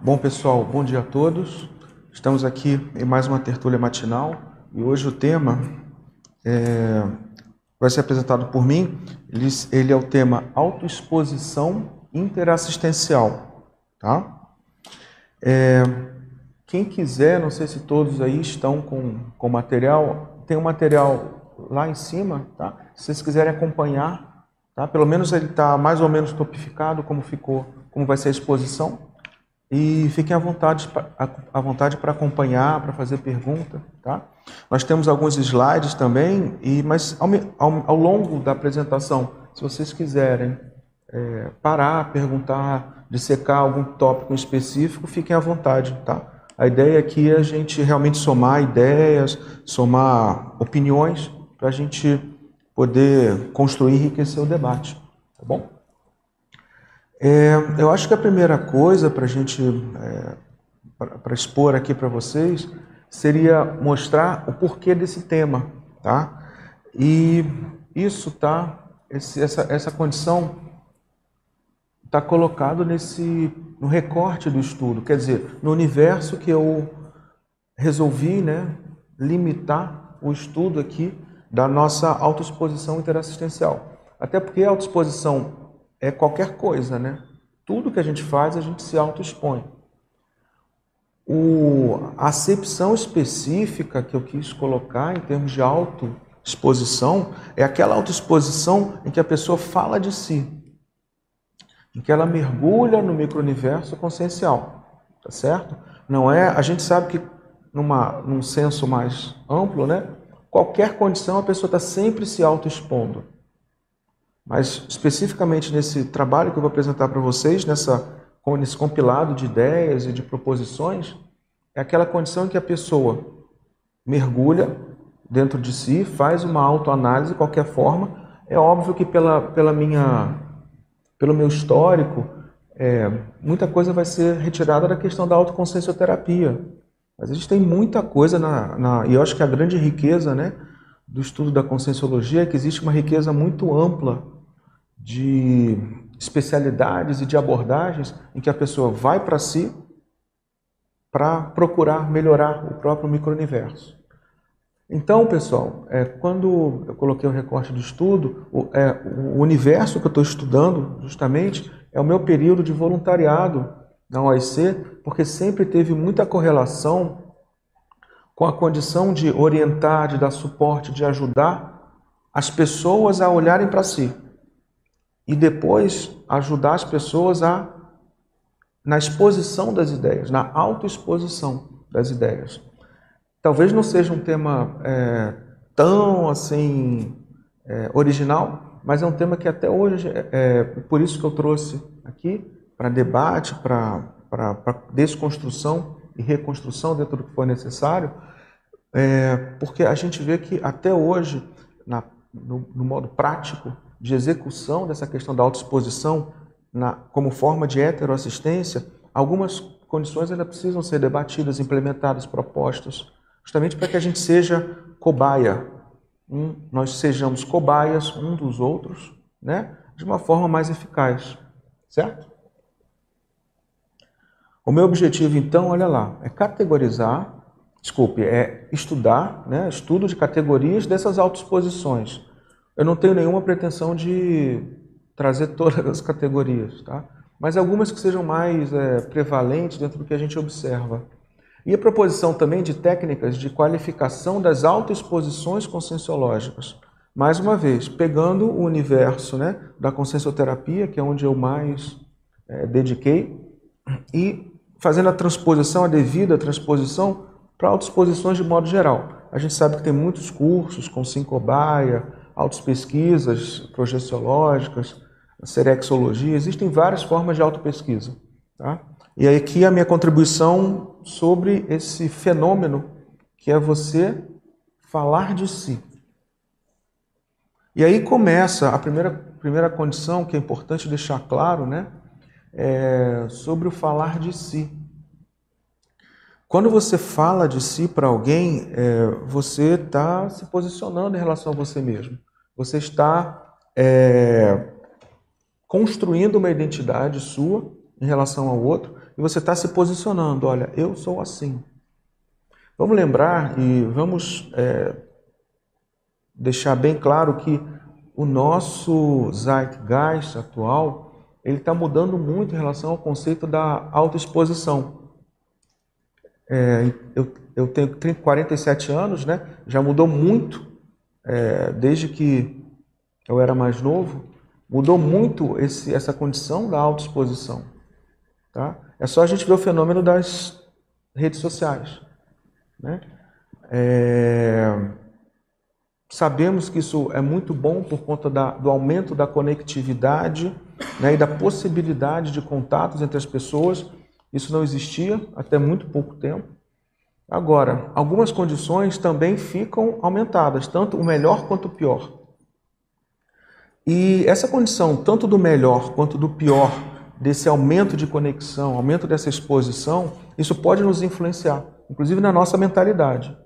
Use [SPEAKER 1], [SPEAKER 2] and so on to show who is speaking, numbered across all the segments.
[SPEAKER 1] Bom, pessoal, bom dia a todos. Estamos aqui em mais uma tertúlia matinal e hoje o tema é, vai ser apresentado por mim. Ele, ele é o tema autoexposição interassistencial. Tá? É, quem quiser, não sei se todos aí estão com, com material, tem um material lá em cima, tá? Se vocês quiserem acompanhar, tá? Pelo menos ele está mais ou menos topificado como ficou, como vai ser a exposição. E fiquem à vontade, à vontade para acompanhar, para fazer pergunta. Tá? Nós temos alguns slides também, e, mas ao, ao, ao longo da apresentação, se vocês quiserem é, parar, perguntar, dissecar algum tópico específico, fiquem à vontade. Tá? A ideia aqui é a gente realmente somar ideias, somar opiniões, para a gente poder construir e enriquecer o debate. Tá bom? É, eu acho que a primeira coisa para a gente, é, para expor aqui para vocês, seria mostrar o porquê desse tema, tá? E isso tá, esse, essa, essa condição está colocado nesse, no recorte do estudo, quer dizer, no universo que eu resolvi, né, limitar o estudo aqui da nossa autoexposição interassistencial. Até porque a autoexposição é qualquer coisa, né? Tudo que a gente faz, a gente se autoexpõe. A acepção específica que eu quis colocar em termos de autoexposição é aquela autoexposição em que a pessoa fala de si, em que ela mergulha no micro-universo consciencial, tá certo? Não é, a gente sabe que numa, num senso mais amplo, né? Qualquer condição a pessoa está sempre se autoexpondo. Mas especificamente nesse trabalho que eu vou apresentar para vocês, nessa, nesse compilado de ideias e de proposições, é aquela condição em que a pessoa mergulha dentro de si, faz uma autoanálise de qualquer forma. É óbvio que pela, pela minha, pelo meu histórico, é, muita coisa vai ser retirada da questão da autoconsciencioterapia. Mas a gente tem muita coisa na, na, e eu acho que a grande riqueza, né, do estudo da conscienciologia é que existe uma riqueza muito ampla de especialidades e de abordagens em que a pessoa vai para si para procurar melhorar o próprio micro-universo. Então, pessoal, é, quando eu coloquei o recorte do estudo, o, é, o universo que eu estou estudando, justamente, é o meu período de voluntariado na OIC, porque sempre teve muita correlação com a condição de orientar, de dar suporte, de ajudar as pessoas a olharem para si e depois ajudar as pessoas a na exposição das ideias, na autoexposição das ideias. Talvez não seja um tema é, tão assim é, original, mas é um tema que até hoje é, é por isso que eu trouxe aqui para debate, para desconstrução e reconstrução dentro do que for necessário, é, porque a gente vê que até hoje, na, no, no modo prático, de execução dessa questão da autoexposição na, como forma de heteroassistência, algumas condições ainda precisam ser debatidas, implementadas, propostas, justamente para que a gente seja cobaia, um, nós sejamos cobaias um dos outros, né, de uma forma mais eficaz, certo? O meu objetivo, então, olha lá, é categorizar, desculpe, é estudar, né, estudo de categorias dessas autoexposições, eu não tenho nenhuma pretensão de trazer todas as categorias, tá? mas algumas que sejam mais é, prevalentes dentro do que a gente observa. E a proposição também de técnicas de qualificação das autoexposições conscienciológicas. Mais uma vez, pegando o universo né, da consciencioterapia, que é onde eu mais é, dediquei, e fazendo a transposição, a devida transposição para autoexposições de modo geral. A gente sabe que tem muitos cursos com Sincobaia, autopesquisas projeciológicas, serexologia, existem várias formas de autopesquisa. Tá? E aqui a minha contribuição sobre esse fenômeno que é você falar de si. E aí começa a primeira, primeira condição que é importante deixar claro, né? É sobre o falar de si. Quando você fala de si para alguém, é, você está se posicionando em relação a você mesmo. Você está é, construindo uma identidade sua em relação ao outro e você está se posicionando. Olha, eu sou assim. Vamos lembrar e vamos é, deixar bem claro que o nosso zeitgeist atual ele está mudando muito em relação ao conceito da autoexposição. É, eu, eu tenho 30, 47 anos, né? já mudou muito é, desde que eu era mais novo, mudou muito esse, essa condição da autoexposição. Tá? É só a gente ver o fenômeno das redes sociais. Né? É... Sabemos que isso é muito bom por conta da, do aumento da conectividade né, e da possibilidade de contatos entre as pessoas. Isso não existia até muito pouco tempo. Agora, algumas condições também ficam aumentadas, tanto o melhor quanto o pior. E essa condição, tanto do melhor quanto do pior, desse aumento de conexão, aumento dessa exposição, isso pode nos influenciar inclusive na nossa mentalidade.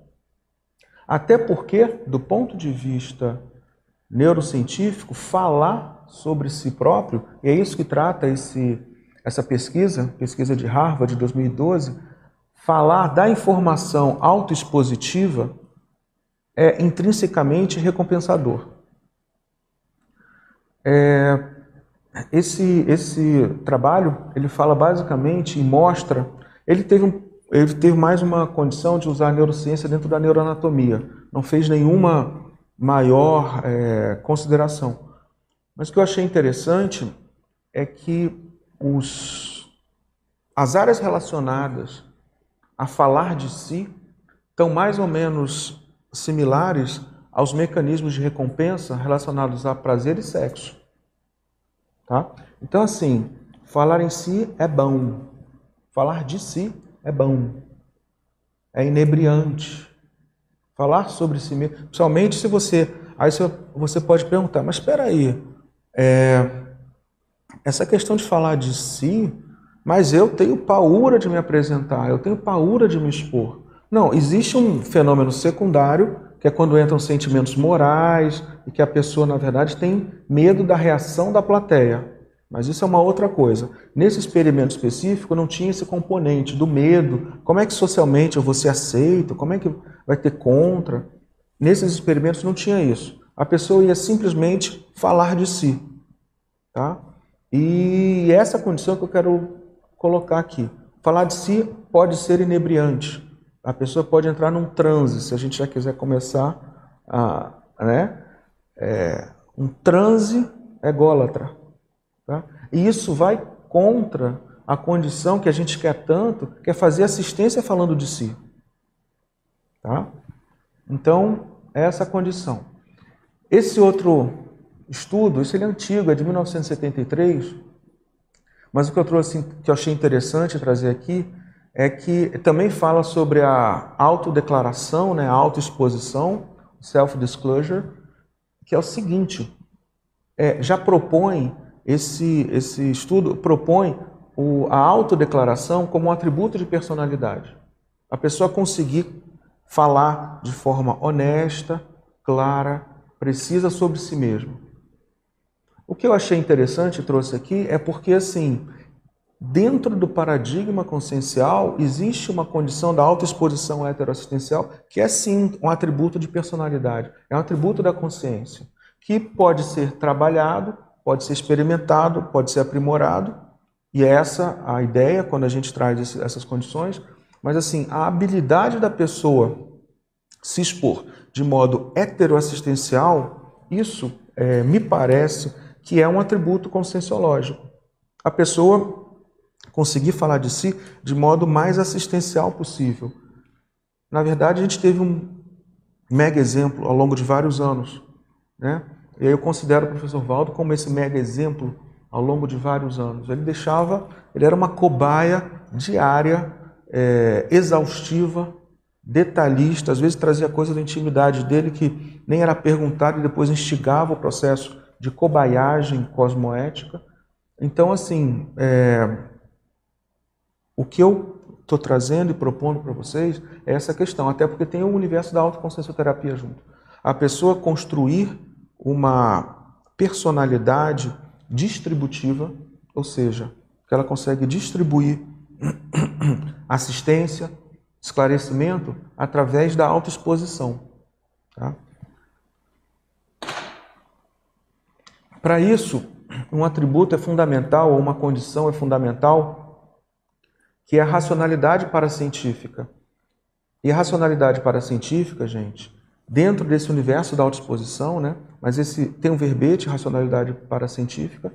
[SPEAKER 1] Até porque, do ponto de vista neurocientífico, falar sobre si próprio, e é isso que trata esse, essa pesquisa, pesquisa de Harvard de 2012, falar da informação autoexpositiva é intrinsecamente recompensador. É, esse, esse trabalho ele fala basicamente e mostra. Ele teve um ele teve mais uma condição de usar a neurociência dentro da neuroanatomia. Não fez nenhuma maior é, consideração. Mas o que eu achei interessante é que os, as áreas relacionadas a falar de si estão mais ou menos similares aos mecanismos de recompensa relacionados a prazer e sexo. Tá? Então, assim, falar em si é bom, falar de si é bom, é inebriante. Falar sobre si mesmo, principalmente se você. Aí você pode perguntar, mas espera aí, é, essa questão de falar de si, mas eu tenho paura de me apresentar, eu tenho paura de me expor. Não, existe um fenômeno secundário, que é quando entram sentimentos morais e que a pessoa, na verdade, tem medo da reação da plateia. Mas isso é uma outra coisa. Nesse experimento específico não tinha esse componente do medo. Como é que socialmente eu vou ser aceito? Como é que vai ter contra? Nesses experimentos não tinha isso. A pessoa ia simplesmente falar de si. Tá? E essa condição que eu quero colocar aqui. Falar de si pode ser inebriante. A pessoa pode entrar num transe, se a gente já quiser começar a. Né? É, um transe ególatra. Tá? E isso vai contra a condição que a gente quer tanto, que é fazer assistência falando de si. Tá? Então, é essa condição. Esse outro estudo, esse é antigo, é de 1973, mas o que eu trouxe, que eu achei interessante trazer aqui, é que também fala sobre a autodeclaração, né, a autoexposição, self-disclosure, que é o seguinte, é, já propõe esse, esse estudo propõe o, a autodeclaração como um atributo de personalidade. A pessoa conseguir falar de forma honesta, clara, precisa sobre si mesmo. O que eu achei interessante trouxe aqui é porque, assim, dentro do paradigma consciencial, existe uma condição da autoexposição heteroassistencial que é, sim, um atributo de personalidade, é um atributo da consciência, que pode ser trabalhado pode ser experimentado, pode ser aprimorado, e é essa a ideia quando a gente traz essas condições. Mas assim, a habilidade da pessoa se expor de modo heteroassistencial, isso é, me parece que é um atributo conscienciológico. A pessoa conseguir falar de si de modo mais assistencial possível. Na verdade, a gente teve um mega exemplo ao longo de vários anos, né? E eu considero o professor Valdo como esse mega exemplo ao longo de vários anos. Ele deixava, ele era uma cobaia diária, é, exaustiva, detalhista, às vezes trazia coisa da intimidade dele que nem era perguntado e depois instigava o processo de cobaiagem cosmoética. Então, assim, é, o que eu estou trazendo e propondo para vocês é essa questão, até porque tem o universo da autoconsciencioterapia junto. A pessoa construir uma personalidade distributiva, ou seja, que ela consegue distribuir assistência, esclarecimento através da autoexposição. Tá? Para isso, um atributo é fundamental, ou uma condição é fundamental, que é a racionalidade paracientífica. E a racionalidade paracientífica, gente, dentro desse universo da autoexposição, né? mas esse tem um verbete, racionalidade paracientífica,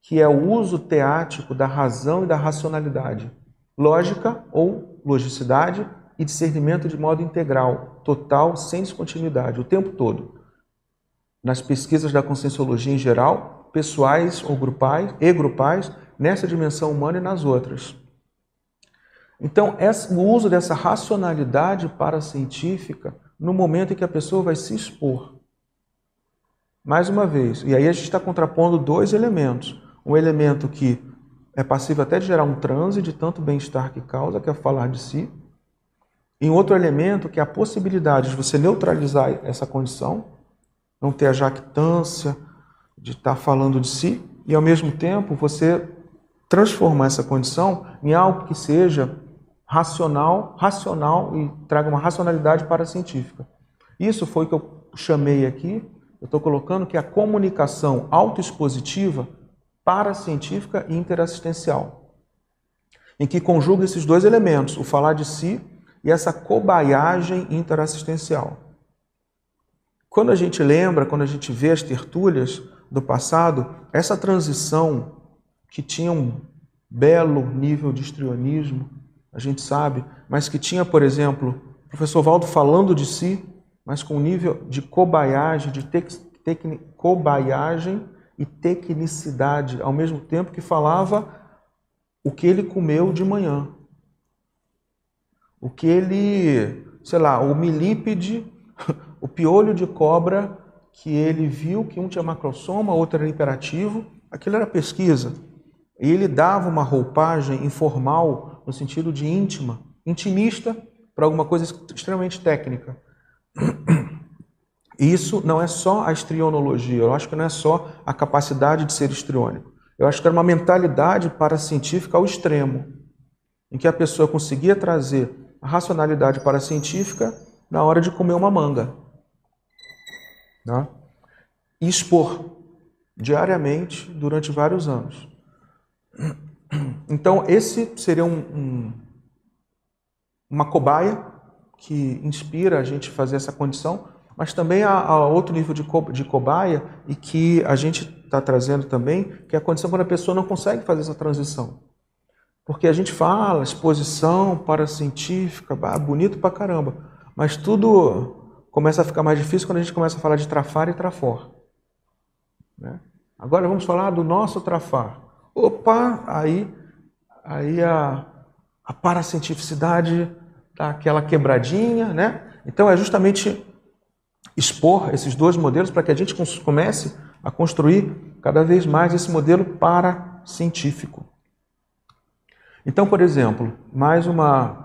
[SPEAKER 1] que é o uso teático da razão e da racionalidade, lógica ou logicidade e discernimento de modo integral, total, sem descontinuidade, o tempo todo. Nas pesquisas da conscienciologia em geral, pessoais ou grupais e grupais, nessa dimensão humana e nas outras. Então, o uso dessa racionalidade paracientífica no momento em que a pessoa vai se expor. Mais uma vez, e aí a gente está contrapondo dois elementos um elemento que é passivo até de gerar um transe de tanto bem-estar que causa, que é falar de si. E outro elemento que é a possibilidade de você neutralizar essa condição, não ter a jactância de estar falando de si, e ao mesmo tempo você transformar essa condição em algo que seja racional, racional e traga uma racionalidade para a científica. Isso foi o que eu chamei aqui, eu estou colocando que a comunicação autoexpositiva paracientífica e interassistencial, em que conjuga esses dois elementos, o falar de si e essa cobaiagem interassistencial. Quando a gente lembra, quando a gente vê as tertúlias do passado, essa transição que tinha um belo nível de estrionismo, a gente sabe, mas que tinha, por exemplo, o professor Valdo falando de si, mas com um nível de cobaiagem, de tec, tec, cobaiagem e tecnicidade, ao mesmo tempo que falava o que ele comeu de manhã. O que ele, sei lá, o milípede, o piolho de cobra que ele viu que um tinha macrosoma, outro era imperativo, aquilo era pesquisa. E ele dava uma roupagem informal, no sentido de íntima, intimista, para alguma coisa extremamente técnica. Isso não é só a estrionologia, eu acho que não é só a capacidade de ser estriônico. Eu acho que era uma mentalidade paracientífica ao extremo, em que a pessoa conseguia trazer a racionalidade paracientífica na hora de comer uma manga. Né? E expor diariamente durante vários anos. Então, esse seria um, um, uma cobaia que inspira a gente a fazer essa condição, mas também há, há outro nível de, co, de cobaia e que a gente está trazendo também, que é a condição quando a pessoa não consegue fazer essa transição. Porque a gente fala, exposição paracientífica, bonito pra caramba, mas tudo começa a ficar mais difícil quando a gente começa a falar de trafar e trafor. Né? Agora vamos falar do nosso trafar. Opa, aí, aí a, a paracientificidade dá aquela quebradinha, né? Então é justamente expor esses dois modelos para que a gente comece a construir cada vez mais esse modelo para científico. Então, por exemplo, mais uma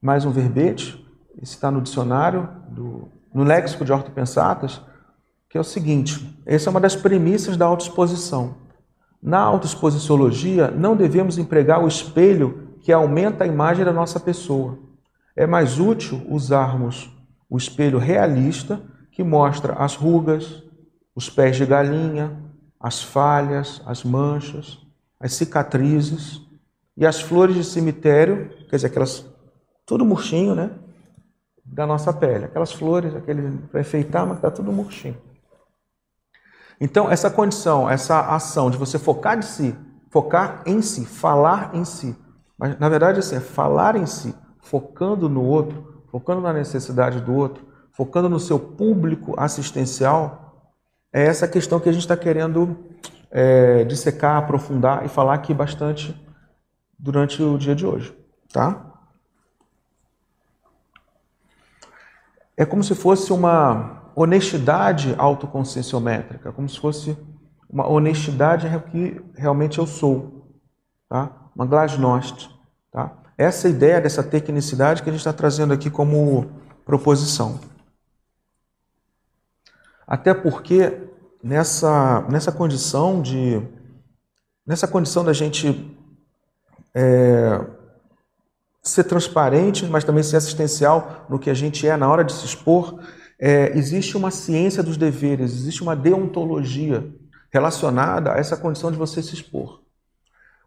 [SPEAKER 1] mais um verbete, esse está no dicionário do, no léxico de ortopensatas, que é o seguinte: essa é uma das premissas da autoexposição. Na autoexposiciologia, não devemos empregar o espelho que aumenta a imagem da nossa pessoa. É mais útil usarmos o espelho realista que mostra as rugas, os pés de galinha, as falhas, as manchas, as cicatrizes e as flores de cemitério, quer dizer, aquelas tudo murchinho, né? Da nossa pele, aquelas flores, aquele para enfeitar, mas está tudo murchinho. Então, essa condição, essa ação de você focar de si, focar em si, falar em si, mas na verdade assim, é falar em si, focando no outro, focando na necessidade do outro, focando no seu público assistencial, é essa questão que a gente está querendo é, dissecar, aprofundar e falar aqui bastante durante o dia de hoje, tá? É como se fosse uma honestidade autoconscienciométrica, como se fosse uma honestidade que realmente eu sou, tá? Uma glasnost, tá? Essa ideia dessa tecnicidade que a gente está trazendo aqui como proposição. Até porque nessa, nessa condição de nessa condição da gente é, ser transparente, mas também ser assistencial no que a gente é na hora de se expor. É, existe uma ciência dos deveres, existe uma deontologia relacionada a essa condição de você se expor.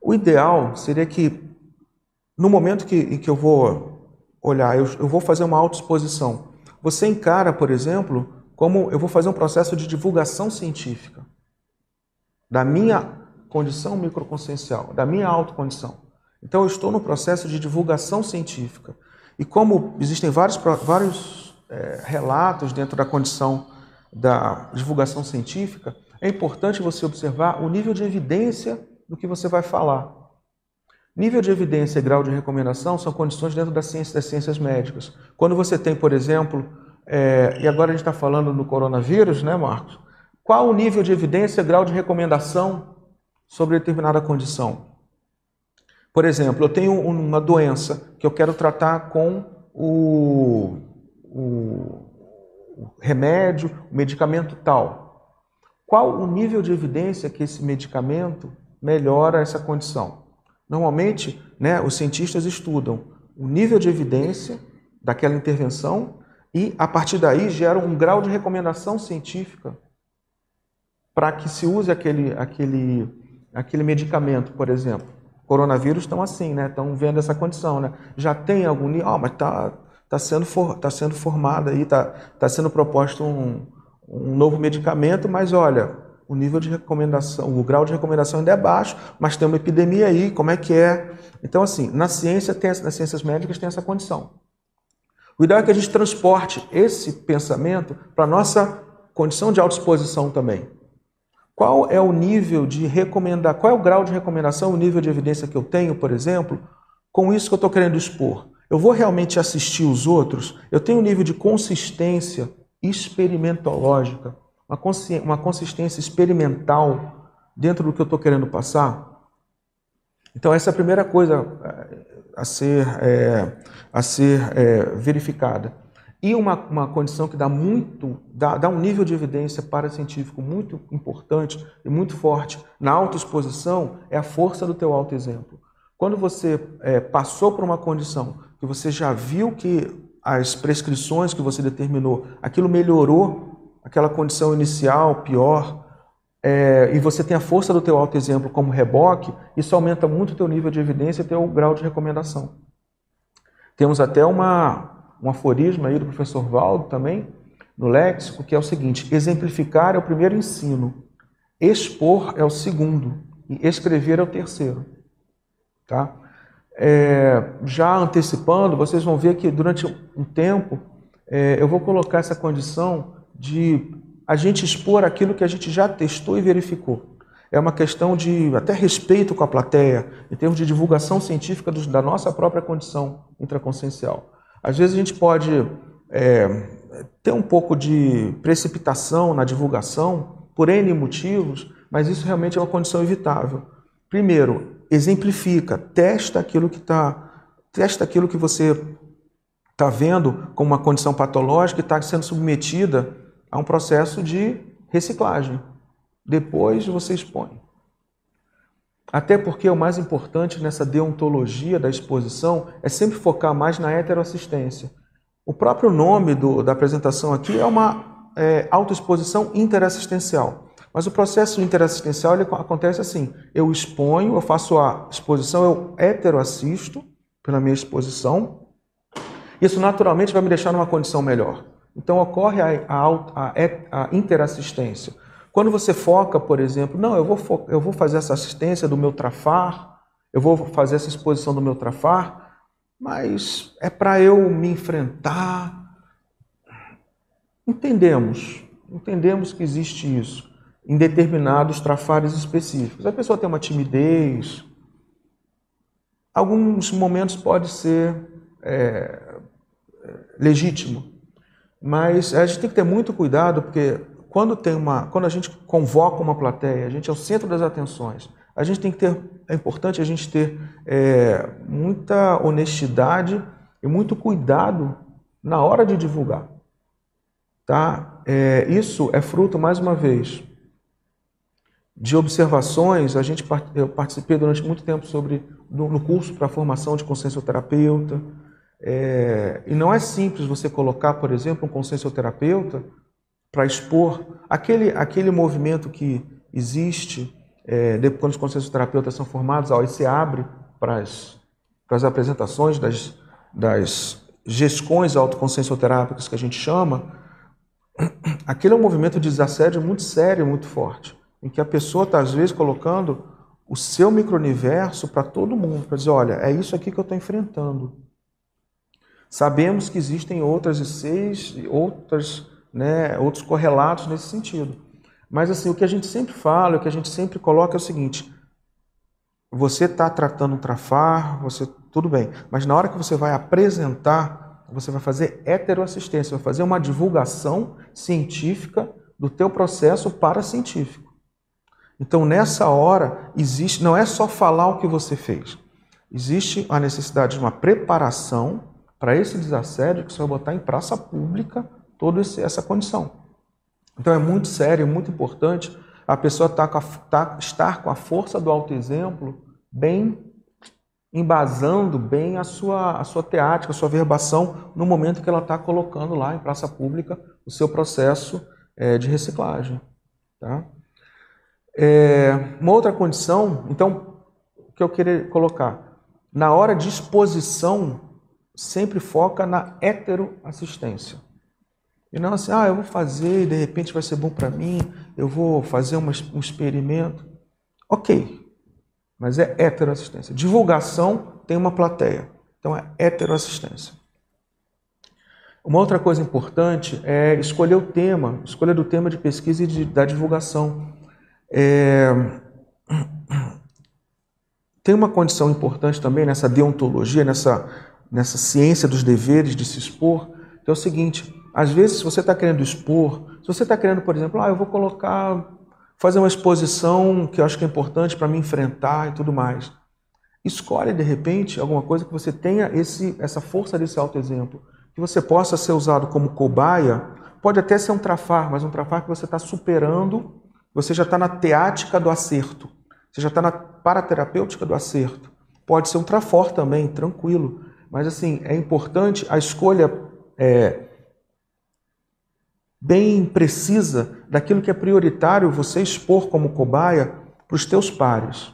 [SPEAKER 1] O ideal seria que, no momento que, em que eu vou olhar, eu, eu vou fazer uma autoexposição, você encara, por exemplo, como eu vou fazer um processo de divulgação científica da minha condição microconsciencial, da minha autocondição. Então eu estou no processo de divulgação científica. E como existem vários, vários é, relatos dentro da condição da divulgação científica, é importante você observar o nível de evidência do que você vai falar. Nível de evidência e grau de recomendação são condições dentro da ciência das ciências médicas. Quando você tem, por exemplo, é, e agora a gente está falando no coronavírus, né, Marcos? Qual o nível de evidência e grau de recomendação sobre determinada condição? Por exemplo, eu tenho uma doença que eu quero tratar com o, o, o remédio, o medicamento tal. Qual o nível de evidência que esse medicamento melhora essa condição? Normalmente, né, os cientistas estudam o nível de evidência daquela intervenção e, a partir daí, geram um grau de recomendação científica para que se use aquele, aquele, aquele medicamento, por exemplo. Coronavírus estão assim, né? Estão vendo essa condição, né? Já tem algum nível, oh, mas está tá sendo, for, tá sendo formado aí, está tá sendo proposto um, um novo medicamento, mas olha, o nível de recomendação, o grau de recomendação ainda é baixo, mas tem uma epidemia aí, como é que é? Então, assim, na ciência, tem, nas ciências médicas tem essa condição. O ideal é que a gente transporte esse pensamento para a nossa condição de autoexposição também. Qual é o nível de recomendar, qual é o grau de recomendação, o nível de evidência que eu tenho, por exemplo, com isso que eu estou querendo expor? Eu vou realmente assistir os outros? Eu tenho um nível de consistência experimentológica uma, uma consistência experimental dentro do que eu estou querendo passar? Então, essa é a primeira coisa eh, a ser, é, a ser é, verificada. E uma, uma condição que dá muito, dá, dá um nível de evidência para científico muito importante e muito forte na autoexposição é a força do teu autoexemplo. Quando você é, passou por uma condição que você já viu que as prescrições que você determinou, aquilo melhorou aquela condição inicial pior, é, e você tem a força do teu autoexemplo como reboque, isso aumenta muito o teu nível de evidência e teu grau de recomendação. Temos até uma, um aforismo aí do professor Valdo também, no léxico, que é o seguinte, exemplificar é o primeiro ensino, expor é o segundo, e escrever é o terceiro. Tá? É, já antecipando, vocês vão ver que durante um tempo é, eu vou colocar essa condição de a gente expor aquilo que a gente já testou e verificou. É uma questão de até respeito com a plateia, em termos de divulgação científica do, da nossa própria condição intraconsciencial. Às vezes a gente pode é, ter um pouco de precipitação na divulgação, por N motivos, mas isso realmente é uma condição evitável. Primeiro, exemplifica, testa aquilo que está, testa aquilo que você está vendo como uma condição patológica e está sendo submetida a um processo de reciclagem. Depois você expõe. Até porque o mais importante nessa deontologia da exposição é sempre focar mais na heteroassistência. O próprio nome do, da apresentação aqui é uma é, autoexposição interassistencial. Mas o processo interassistencial ele acontece assim: eu exponho, eu faço a exposição, eu heteroassisto pela minha exposição. Isso naturalmente vai me deixar numa condição melhor. Então ocorre a, a, a, interassistência. Quando você foca, por exemplo, não, eu vou, eu vou fazer essa assistência do meu trafar, eu vou fazer essa exposição do meu trafar, mas é para eu me enfrentar. Entendemos, entendemos que existe isso em determinados trafares específicos. A pessoa tem uma timidez, alguns momentos pode ser é, legítimo, mas a gente tem que ter muito cuidado, porque quando, tem uma, quando a gente convoca uma plateia, a gente é o centro das atenções, a gente tem que ter, é importante a gente ter é, muita honestidade e muito cuidado na hora de divulgar. Tá? É, isso é fruto, mais uma vez, de observações, a gente eu participei durante muito tempo sobre no curso para formação de consciencioterapeuta. É, e não é simples você colocar, por exemplo, um consciencioterapeuta para expor aquele, aquele movimento que existe é, quando os consciencioterapeutas são formados, a OIC abre para as, para as apresentações das, das gestões autoconsciencioterápicas que a gente chama, aquele é um movimento de desassédio muito sério, muito forte em que a pessoa está, às vezes, colocando o seu micro-universo para todo mundo, para dizer: olha, é isso aqui que eu estou enfrentando. Sabemos que existem outras e seis, outras, né, outros correlatos nesse sentido. Mas assim, o que a gente sempre fala, o que a gente sempre coloca é o seguinte: você está tratando um trafar, você tudo bem, mas na hora que você vai apresentar, você vai fazer heteroassistência, vai fazer uma divulgação científica do teu processo para científico. Então, nessa hora, existe, não é só falar o que você fez. Existe a necessidade de uma preparação para esse desassédio que você vai botar em praça pública toda essa condição. Então, é muito sério, é muito importante a pessoa tá com a, tá, estar com a força do autoexemplo bem embasando bem a sua, a sua teática, a sua verbação no momento que ela está colocando lá em praça pública o seu processo é, de reciclagem. Tá? É, uma outra condição, então, que eu queria colocar, na hora de exposição, sempre foca na heteroassistência. E não assim, ah, eu vou fazer de repente vai ser bom para mim, eu vou fazer um experimento. Ok, mas é heteroassistência. Divulgação tem uma plateia, então é heteroassistência. Uma outra coisa importante é escolher o tema, escolha do tema de pesquisa e de, da divulgação. É... Tem uma condição importante também nessa deontologia, nessa, nessa ciência dos deveres de se expor, que é o seguinte: às vezes, se você está querendo expor, se você está querendo, por exemplo, ah, eu vou colocar, fazer uma exposição que eu acho que é importante para me enfrentar e tudo mais. Escolhe, de repente, alguma coisa que você tenha esse, essa força desse autoexemplo, que você possa ser usado como cobaia. Pode até ser um trafar, mas um trafar que você está superando você já está na teática do acerto. Você já está na paraterapêutica do acerto. Pode ser um trafor também, tranquilo. Mas assim, é importante a escolha é, bem precisa daquilo que é prioritário você expor como cobaia para os teus pares.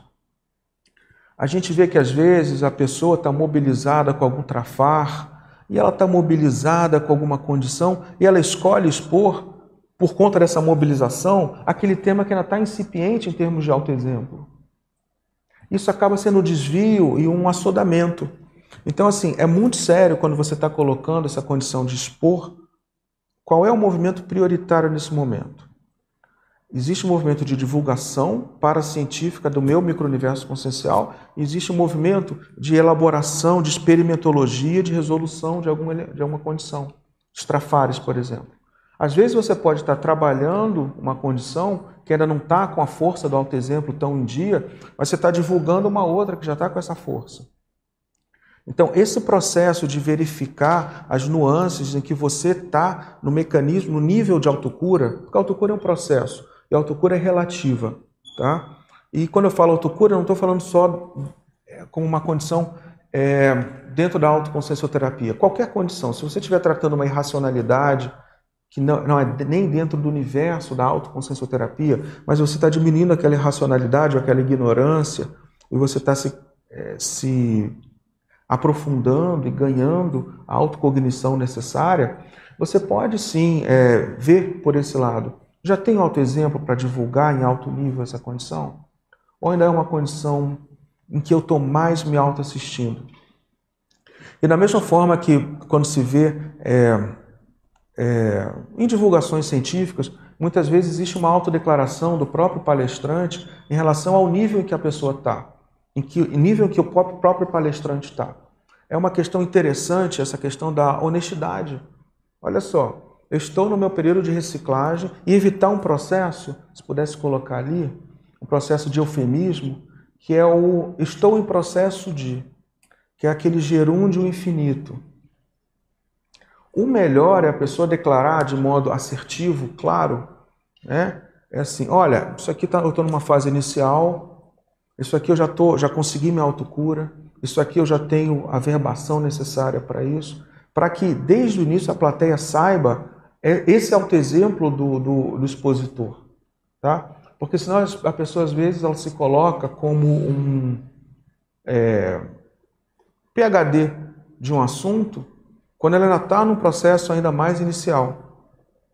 [SPEAKER 1] A gente vê que às vezes a pessoa está mobilizada com algum trafar, e ela está mobilizada com alguma condição, e ela escolhe expor por conta dessa mobilização, aquele tema que ainda está incipiente em termos de autoexemplo. Isso acaba sendo um desvio e um assodamento. Então, assim, é muito sério quando você está colocando essa condição de expor qual é o movimento prioritário nesse momento. Existe um movimento de divulgação para-científica do meu micro-universo consciencial, existe um movimento de elaboração, de experimentologia, de resolução de alguma, de alguma condição. Estrafares, por exemplo. Às vezes você pode estar trabalhando uma condição que ainda não está com a força do autoexemplo tão em dia, mas você está divulgando uma outra que já está com essa força. Então, esse processo de verificar as nuances em que você está no mecanismo, no nível de autocura, porque a autocura é um processo, e a autocura é relativa. Tá? E quando eu falo autocura, eu não estou falando só é, como uma condição é, dentro da autoconsciencioterapia. Qualquer condição, se você estiver tratando uma irracionalidade, que não, não, é nem dentro do universo da autoconsciencioterapia, mas você está diminuindo aquela irracionalidade ou aquela ignorância, e você está se, é, se aprofundando e ganhando a autocognição necessária, você pode sim é, ver por esse lado. Já tem autoexemplo para divulgar em alto nível essa condição? Ou ainda é uma condição em que eu estou mais me autoassistindo? E da mesma forma que quando se vê é, é, em divulgações científicas, muitas vezes existe uma autodeclaração do próprio palestrante em relação ao nível em que a pessoa está, em que nível em que o próprio palestrante está. É uma questão interessante essa questão da honestidade. Olha só, eu estou no meu período de reciclagem e evitar um processo, se pudesse colocar ali, um processo de eufemismo, que é o estou em processo de, que é aquele gerúndio infinito o melhor é a pessoa declarar de modo assertivo, claro, né? é assim: olha, isso aqui tá, eu estou numa fase inicial, isso aqui eu já, tô, já consegui minha autocura, isso aqui eu já tenho a verbação necessária para isso, para que desde o início a plateia saiba, é, esse autoexemplo do, do, do expositor. Tá? Porque senão a pessoa, às vezes, ela se coloca como um é, PHD de um assunto, quando ela ainda está num processo ainda mais inicial.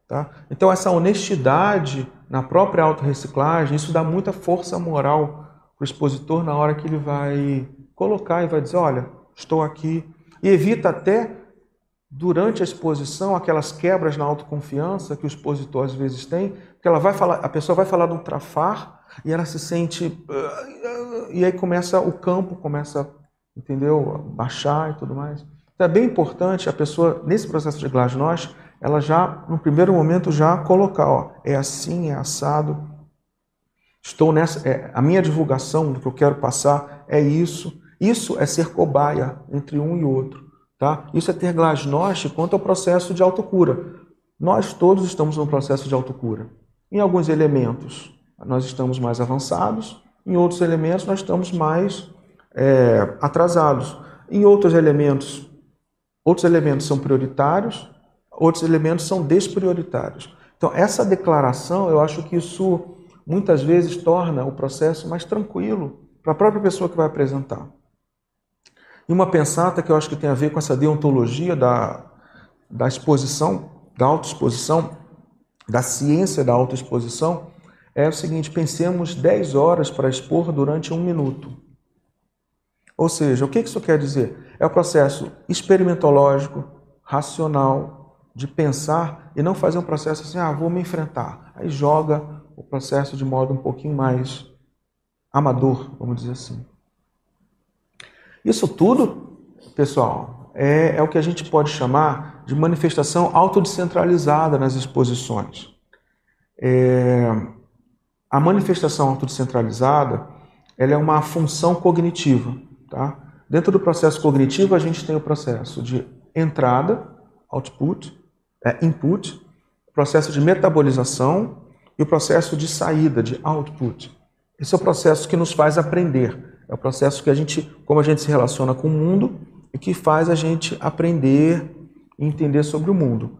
[SPEAKER 1] Tá? Então, essa honestidade na própria autorreciclagem, isso dá muita força moral para o expositor na hora que ele vai colocar e vai dizer: olha, estou aqui. E evita até, durante a exposição, aquelas quebras na autoconfiança que o expositor às vezes tem, porque ela vai falar, a pessoa vai falar de um trafar e ela se sente. E aí começa o campo, começa, entendeu? Baixar e tudo mais. Então é bem importante a pessoa, nesse processo de diagnóstico, ela já, no primeiro momento, já colocar, ó, é assim, é assado. Estou nessa, é, a minha divulgação do que eu quero passar é isso. Isso é ser cobaia entre um e outro, tá? Isso é ter glasnost quanto ao processo de autocura. Nós todos estamos no processo de autocura. Em alguns elementos nós estamos mais avançados, em outros elementos nós estamos mais é, atrasados. Em outros elementos, outros elementos são prioritários, outros elementos são desprioritários. Então, essa declaração, eu acho que isso muitas vezes torna o processo mais tranquilo para a própria pessoa que vai apresentar. E uma pensata que eu acho que tem a ver com essa deontologia da, da exposição, da autoexposição, da ciência da autoexposição, é o seguinte: pensemos 10 horas para expor durante um minuto. Ou seja, o que isso quer dizer? É o processo experimentológico, racional, de pensar e não fazer um processo assim, ah, vou me enfrentar. Aí joga o processo de modo um pouquinho mais amador, vamos dizer assim. Isso tudo, pessoal, é, é o que a gente pode chamar de manifestação autodescentralizada nas exposições. É, a manifestação autodescentralizada ela é uma função cognitiva. Tá? Dentro do processo cognitivo, a gente tem o processo de entrada, output, é, input, processo de metabolização e o processo de saída, de output. Esse é o processo que nos faz aprender. É o processo que a gente, como a gente se relaciona com o mundo e que faz a gente aprender e entender sobre o mundo.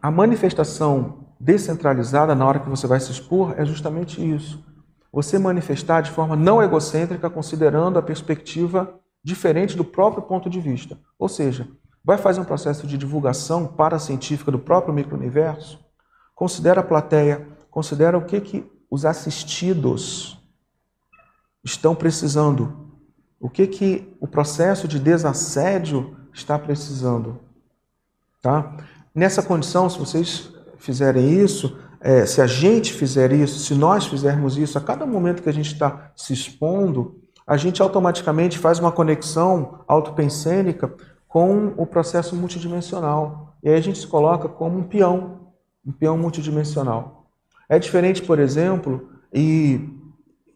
[SPEAKER 1] A manifestação descentralizada na hora que você vai se expor é justamente isso. Você manifestar de forma não egocêntrica, considerando a perspectiva diferente do próprio ponto de vista. Ou seja, Vai fazer um processo de divulgação paracientífica do próprio microuniverso? Considera a plateia, considera o que, que os assistidos estão precisando, o que, que o processo de desassédio está precisando. Tá? Nessa condição, se vocês fizerem isso, é, se a gente fizer isso, se nós fizermos isso, a cada momento que a gente está se expondo, a gente automaticamente faz uma conexão autopensênica com o processo multidimensional. E aí a gente se coloca como um peão, um peão multidimensional. É diferente, por exemplo, e,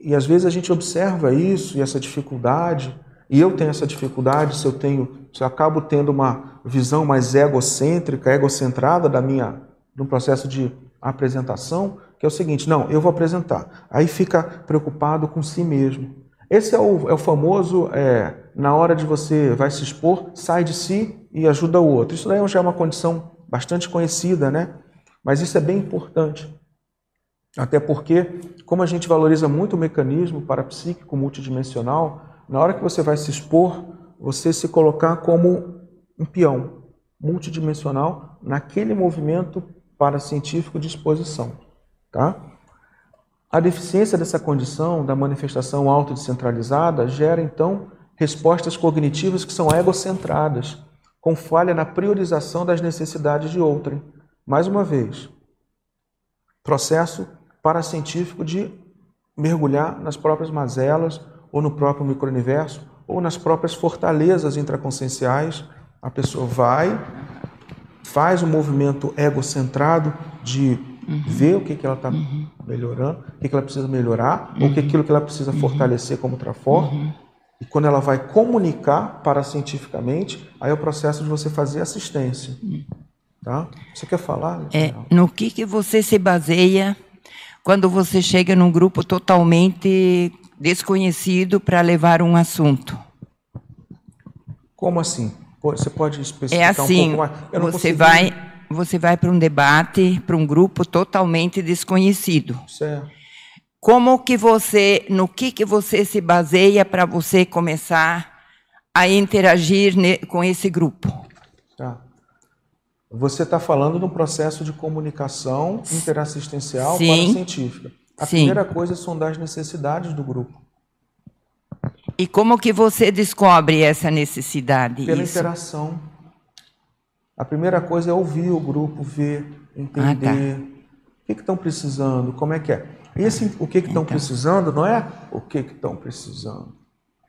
[SPEAKER 1] e às vezes a gente observa isso e essa dificuldade, e eu tenho essa dificuldade se eu tenho, se eu acabo tendo uma visão mais egocêntrica, egocentrada da minha, do processo de apresentação, que é o seguinte, não, eu vou apresentar. Aí fica preocupado com si mesmo. Esse é o, é o famoso, é, na hora de você vai se expor, sai de si e ajuda o outro. Isso daí já é uma condição bastante conhecida, né? Mas isso é bem importante. Até porque, como a gente valoriza muito o mecanismo parapsíquico multidimensional, na hora que você vai se expor, você se colocar como um peão multidimensional naquele movimento paracientífico de exposição, tá? A deficiência dessa condição da manifestação autodescentralizada gera, então, respostas cognitivas que são egocentradas, com falha na priorização das necessidades de outrem. Mais uma vez, processo paracientífico de mergulhar nas próprias mazelas, ou no próprio microuniverso, ou nas próprias fortalezas intraconscienciais. A pessoa vai, faz um movimento egocentrado de uhum. ver o que, que ela está uhum. melhorando, o que, que ela precisa melhorar, uhum. ou que aquilo que ela precisa fortalecer como trafor. E quando ela vai comunicar para cientificamente, aí é o processo de você fazer assistência. Tá? Você quer falar?
[SPEAKER 2] É, no que, que você se baseia quando você chega num grupo totalmente desconhecido para levar um assunto.
[SPEAKER 1] Como assim? Você pode especificar
[SPEAKER 2] é assim,
[SPEAKER 1] um pouco
[SPEAKER 2] mais? você consegui... vai você vai para um debate, para um grupo totalmente desconhecido.
[SPEAKER 1] Certo.
[SPEAKER 2] Como que você, no que que você se baseia para você começar a interagir com esse grupo?
[SPEAKER 1] Tá. Você está falando de um processo de comunicação interassistencial
[SPEAKER 2] Sim.
[SPEAKER 1] para científica. A
[SPEAKER 2] Sim.
[SPEAKER 1] primeira coisa é sondar as necessidades do grupo.
[SPEAKER 2] E como que você descobre essa necessidade?
[SPEAKER 1] Pela
[SPEAKER 2] isso?
[SPEAKER 1] interação. A primeira coisa é ouvir o grupo, ver, entender.
[SPEAKER 2] Ah, tá.
[SPEAKER 1] O que estão precisando, como é que é. Esse o que estão então. precisando não é o que estão precisando.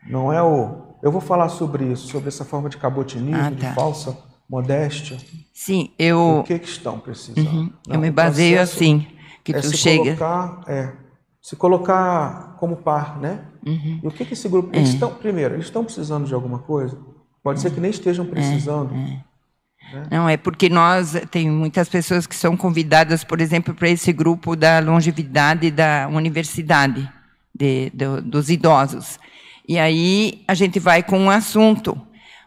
[SPEAKER 1] Não é o. Eu vou falar sobre isso, sobre essa forma de cabotinismo, ah, tá. de falsa modéstia.
[SPEAKER 2] Sim, eu.
[SPEAKER 1] O que, que estão precisando? Uhum.
[SPEAKER 2] Não, eu me baseio assim, que
[SPEAKER 1] é
[SPEAKER 2] tu
[SPEAKER 1] se
[SPEAKER 2] chega.
[SPEAKER 1] Colocar, é, se colocar como par, né?
[SPEAKER 2] Uhum.
[SPEAKER 1] E o que, que esse grupo. Eles é. estão, primeiro, eles estão precisando de alguma coisa? Pode ser que nem estejam é, precisando.
[SPEAKER 2] É. Né? Não, é porque nós, tem muitas pessoas que são convidadas, por exemplo, para esse grupo da longevidade da universidade, de, de, dos idosos. E aí a gente vai com um assunto.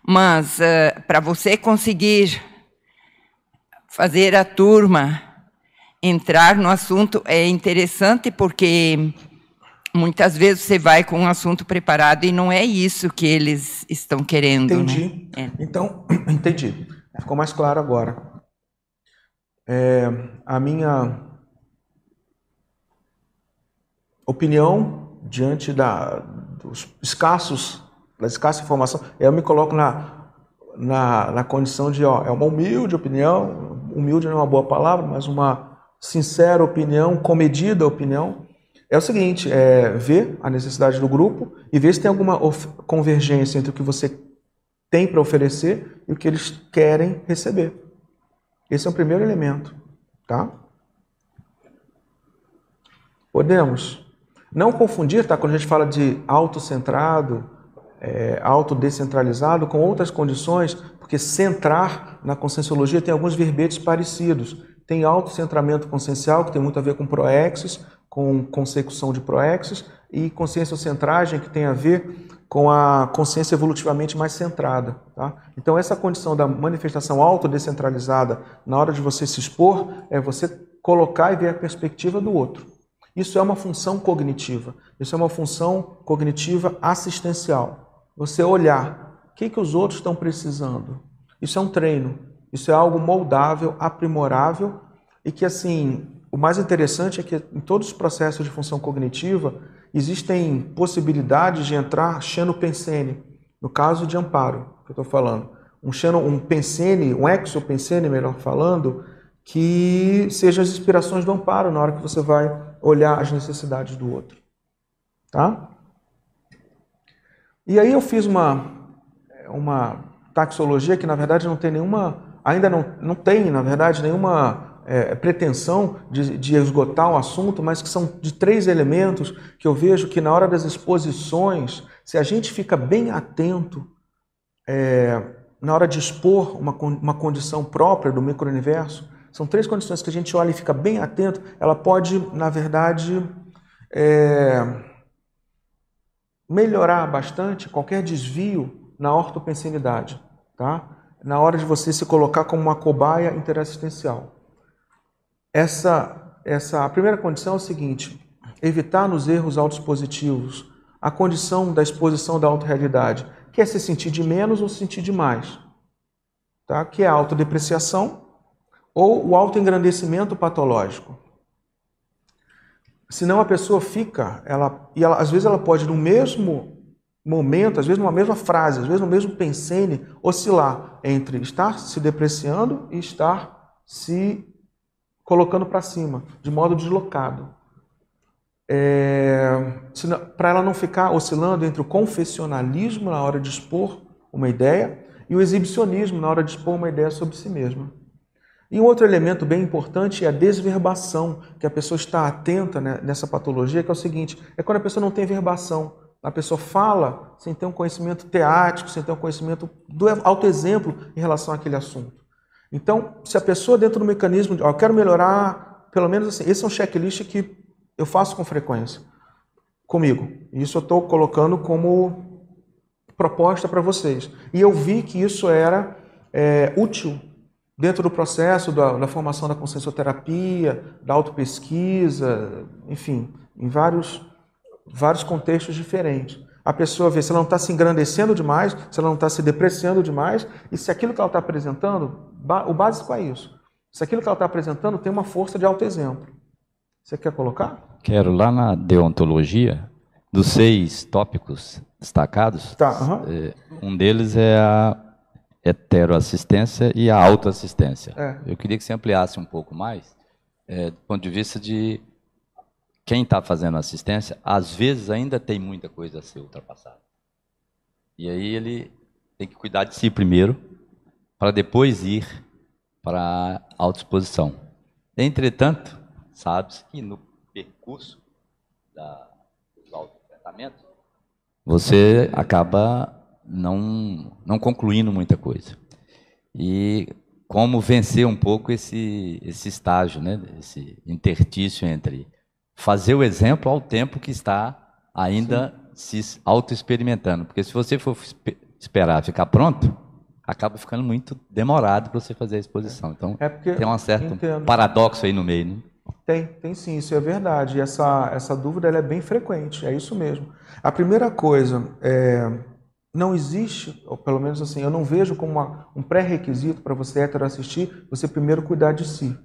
[SPEAKER 2] Mas uh, para você conseguir fazer a turma entrar no assunto é interessante porque muitas vezes você vai com um assunto preparado e não é isso que eles estão querendo.
[SPEAKER 1] Entendi.
[SPEAKER 2] Né?
[SPEAKER 1] É. Então, entendi. Ficou mais claro agora. É, a minha opinião diante da, dos escassos, da escassa informação, eu me coloco na, na, na condição de, ó, é uma humilde opinião, humilde não é uma boa palavra, mas uma sincera opinião, comedida opinião, é o seguinte, é ver a necessidade do grupo e ver se tem alguma convergência entre o que você tem para oferecer e o que eles querem receber. Esse é o primeiro elemento, tá? Podemos não confundir, tá? Quando a gente fala de autocentrado, é, autodescentralizado, com outras condições, porque centrar na conscienciologia tem alguns verbetes parecidos. Tem autocentramento consciencial, que tem muito a ver com proexis, com consecução de proexis, e conscienciocentragem, que tem a ver com a consciência evolutivamente mais centrada. Tá? Então, essa condição da manifestação autodescentralizada na hora de você se expor é você colocar e ver a perspectiva do outro. Isso é uma função cognitiva. Isso é uma função cognitiva assistencial. Você olhar o que, que os outros estão precisando. Isso é um treino. Isso é algo moldável, aprimorável e que, assim, o mais interessante é que em todos os processos de função cognitiva, existem possibilidades de entrar xenopensene, no caso de amparo, que eu estou falando. Um, xeno, um pensene, um exopensene, melhor falando, que sejam as inspirações do amparo na hora que você vai olhar as necessidades do outro. Tá? E aí eu fiz uma, uma taxologia que na verdade não tem nenhuma, ainda não, não tem, na verdade, nenhuma é, pretensão de, de, esgotar o assunto, mas que são de três elementos que eu vejo que na hora das exposições, se a gente fica bem atento é, na hora de expor uma, uma condição própria do microuniverso, são três condições que a gente olha e fica bem atento, ela pode, na verdade, é, melhorar bastante qualquer desvio na ortopensinidade, tá? na hora de você se colocar como uma cobaia interassistencial. Essa, essa, a primeira condição é o seguinte: evitar nos erros autoexpositivos a condição da exposição da autorrealidade, que é se sentir de menos ou se sentir de mais, tá? que é a autodepreciação ou o autoengrandecimento patológico. Senão a pessoa fica, ela, e ela, às vezes ela pode, no mesmo momento, às vezes numa mesma frase, às vezes no mesmo pensene, oscilar entre estar se depreciando e estar se colocando para cima, de modo deslocado. É, para ela não ficar oscilando entre o confessionalismo na hora de expor uma ideia e o exibicionismo na hora de expor uma ideia sobre si mesma. E um outro elemento bem importante é a desverbação, que a pessoa está atenta né, nessa patologia, que é o seguinte: é quando a pessoa não tem verbação. A pessoa fala sem ter um conhecimento teático, sem ter um conhecimento do autoexemplo em relação àquele assunto. Então, se a pessoa dentro do mecanismo, de, ó, eu quero melhorar, pelo menos assim, esse é um checklist que eu faço com frequência comigo. Isso eu estou colocando como proposta para vocês. E eu vi que isso era é, útil dentro do processo da, da formação da consciencioterapia, da autopesquisa, enfim, em vários, vários contextos diferentes. A pessoa vê se ela não está se engrandecendo demais, se ela não está se depreciando demais, e se aquilo que ela está apresentando, o básico é isso. Se aquilo que ela está apresentando tem uma força de autoexemplo. Você quer colocar?
[SPEAKER 3] Quero. Lá na deontologia, dos seis tópicos destacados,
[SPEAKER 1] tá, uhum.
[SPEAKER 3] um deles é a heteroassistência e a autoassistência.
[SPEAKER 1] É.
[SPEAKER 3] Eu queria que você ampliasse um pouco mais, é, do ponto de vista de quem está fazendo assistência, às vezes ainda tem muita coisa a ser ultrapassada. E aí ele tem que cuidar de si primeiro, para depois ir para a autoexposição. Entretanto, sabe-se que no percurso da, do autotratamento, você acaba não, não concluindo muita coisa. E como vencer um pouco esse, esse estágio, né? esse intertício entre fazer o exemplo ao tempo que está ainda Sim. se auto-experimentando. Porque se você for esperar ficar pronto, acaba ficando muito demorado para você fazer a exposição. Então, é tem um certo entendo. paradoxo aí no meio. Né?
[SPEAKER 1] Tem, tem sim, isso é verdade. E essa, essa dúvida é bem frequente, é isso mesmo. A primeira coisa, é, não existe, ou pelo menos assim, eu não vejo como uma, um pré-requisito para você hétero assistir, você primeiro cuidar de si.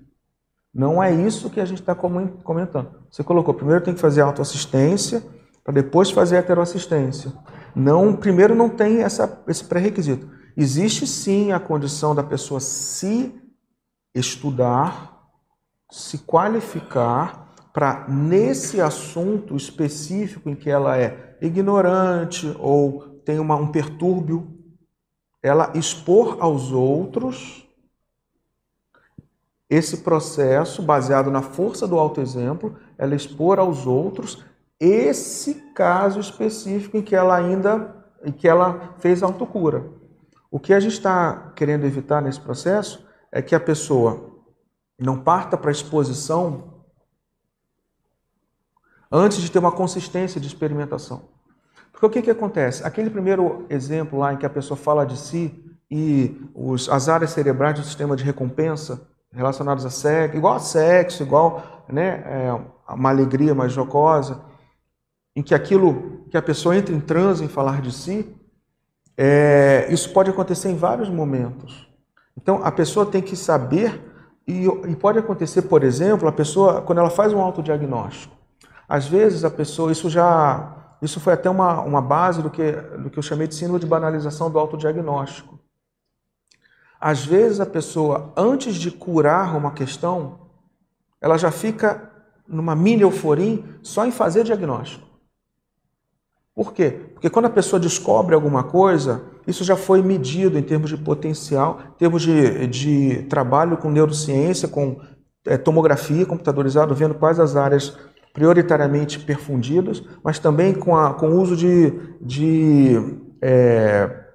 [SPEAKER 1] Não é isso que a gente está comentando. Você colocou, primeiro tem que fazer autoassistência, para depois fazer heteroassistência. Não, primeiro não tem essa, esse pré-requisito. Existe sim a condição da pessoa se estudar, se qualificar para, nesse assunto específico em que ela é ignorante ou tem uma, um pertúrbio, ela expor aos outros esse processo baseado na força do autoexemplo, ela expor aos outros esse caso específico em que ela ainda em que ela fez autocura. O que a gente está querendo evitar nesse processo é que a pessoa não parta para a exposição antes de ter uma consistência de experimentação. Porque o que, que acontece? Aquele primeiro exemplo lá em que a pessoa fala de si e os, as áreas cerebrais do sistema de recompensa relacionadas a sexo, igual a sexo, igual né, é, uma alegria mais jocosa, em que aquilo que a pessoa entra em transe em falar de si, é, isso pode acontecer em vários momentos. Então a pessoa tem que saber, e, e pode acontecer, por exemplo, a pessoa, quando ela faz um autodiagnóstico, às vezes a pessoa, isso já. Isso foi até uma, uma base do que, do que eu chamei de síndrome de banalização do autodiagnóstico. Às vezes a pessoa, antes de curar uma questão, ela já fica numa mini euforia só em fazer diagnóstico. Por quê? Porque quando a pessoa descobre alguma coisa, isso já foi medido em termos de potencial, em termos de, de trabalho com neurociência, com é, tomografia computadorizada, vendo quais as áreas prioritariamente perfundidas, mas também com, a, com o uso de, de, é,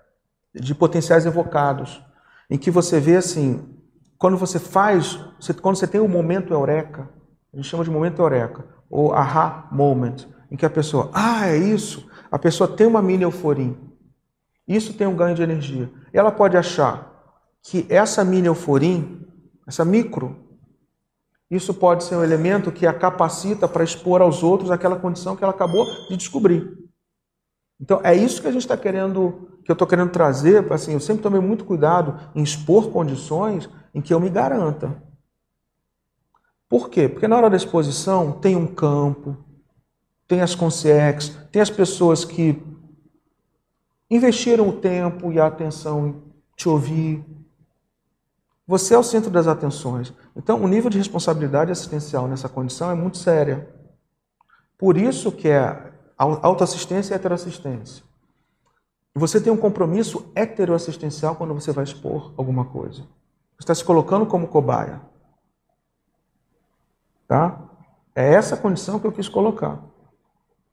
[SPEAKER 1] de potenciais evocados, em que você vê assim, quando você faz, você, quando você tem o um momento eureka, a gente chama de momento eureka, ou aha moment, em que a pessoa, ah, é isso, a pessoa tem uma mini euforia. Isso tem um ganho de energia. Ela pode achar que essa mini euforia, essa micro, isso pode ser um elemento que a capacita para expor aos outros aquela condição que ela acabou de descobrir. Então é isso que a gente está querendo, que eu estou querendo trazer. Assim, eu sempre tomei muito cuidado em expor condições em que eu me garanta. Por quê? Porque na hora da exposição tem um campo, tem as consciex, tem as pessoas que investiram o tempo e a atenção em te ouvir. Você é o centro das atenções. Então, o nível de responsabilidade assistencial nessa condição é muito séria. Por isso que é autoassistência e heteroassistência. Você tem um compromisso heteroassistencial quando você vai expor alguma coisa. Você está se colocando como cobaia. Tá? É essa condição que eu quis colocar.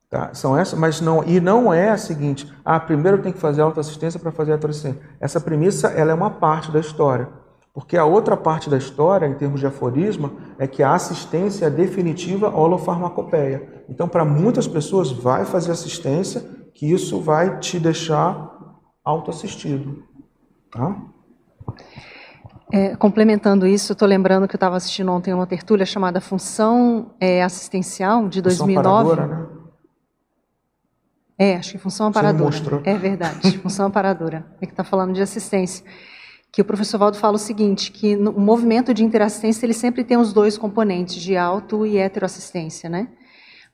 [SPEAKER 1] Tá? São essas, mas não e não é a seguinte: ah, primeiro tem que fazer autoassistência para fazer autoassistência. Essa premissa ela é uma parte da história. Porque a outra parte da história, em termos de aforisma, é que a assistência é definitiva holofarmacopeia. Então, para muitas pessoas, vai fazer assistência, que isso vai te deixar autoassistido. Tá?
[SPEAKER 4] É, complementando isso, estou lembrando que eu estava assistindo ontem uma tertúlia chamada Função é, Assistencial, de 2009. Função né? É, acho que função amparadora. É verdade, função amparadora. É que está falando de assistência. Que o professor Valdo fala o seguinte, que o movimento de interassistência ele sempre tem os dois componentes, de auto e heteroassistência, né?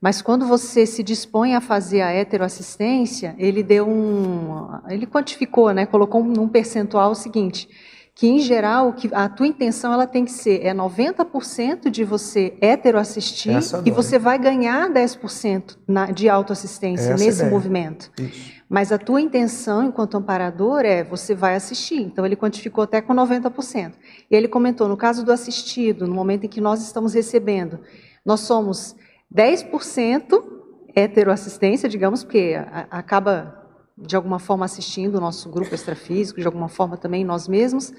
[SPEAKER 4] Mas quando você se dispõe a fazer a heteroassistência, ele deu um, ele quantificou, né? Colocou num percentual o seguinte, que em geral que a tua intenção ela tem que ser é 90% de você heteroassistir e você vai ganhar 10% na, de autoassistência Essa nesse movimento. Isso. Mas a tua intenção enquanto amparador é você vai assistir. Então ele quantificou até com 90%. E ele comentou no caso do assistido, no momento em que nós estamos recebendo, nós somos 10% heteroassistência, digamos, porque acaba de alguma forma assistindo o nosso grupo extrafísico, de alguma forma também nós mesmos,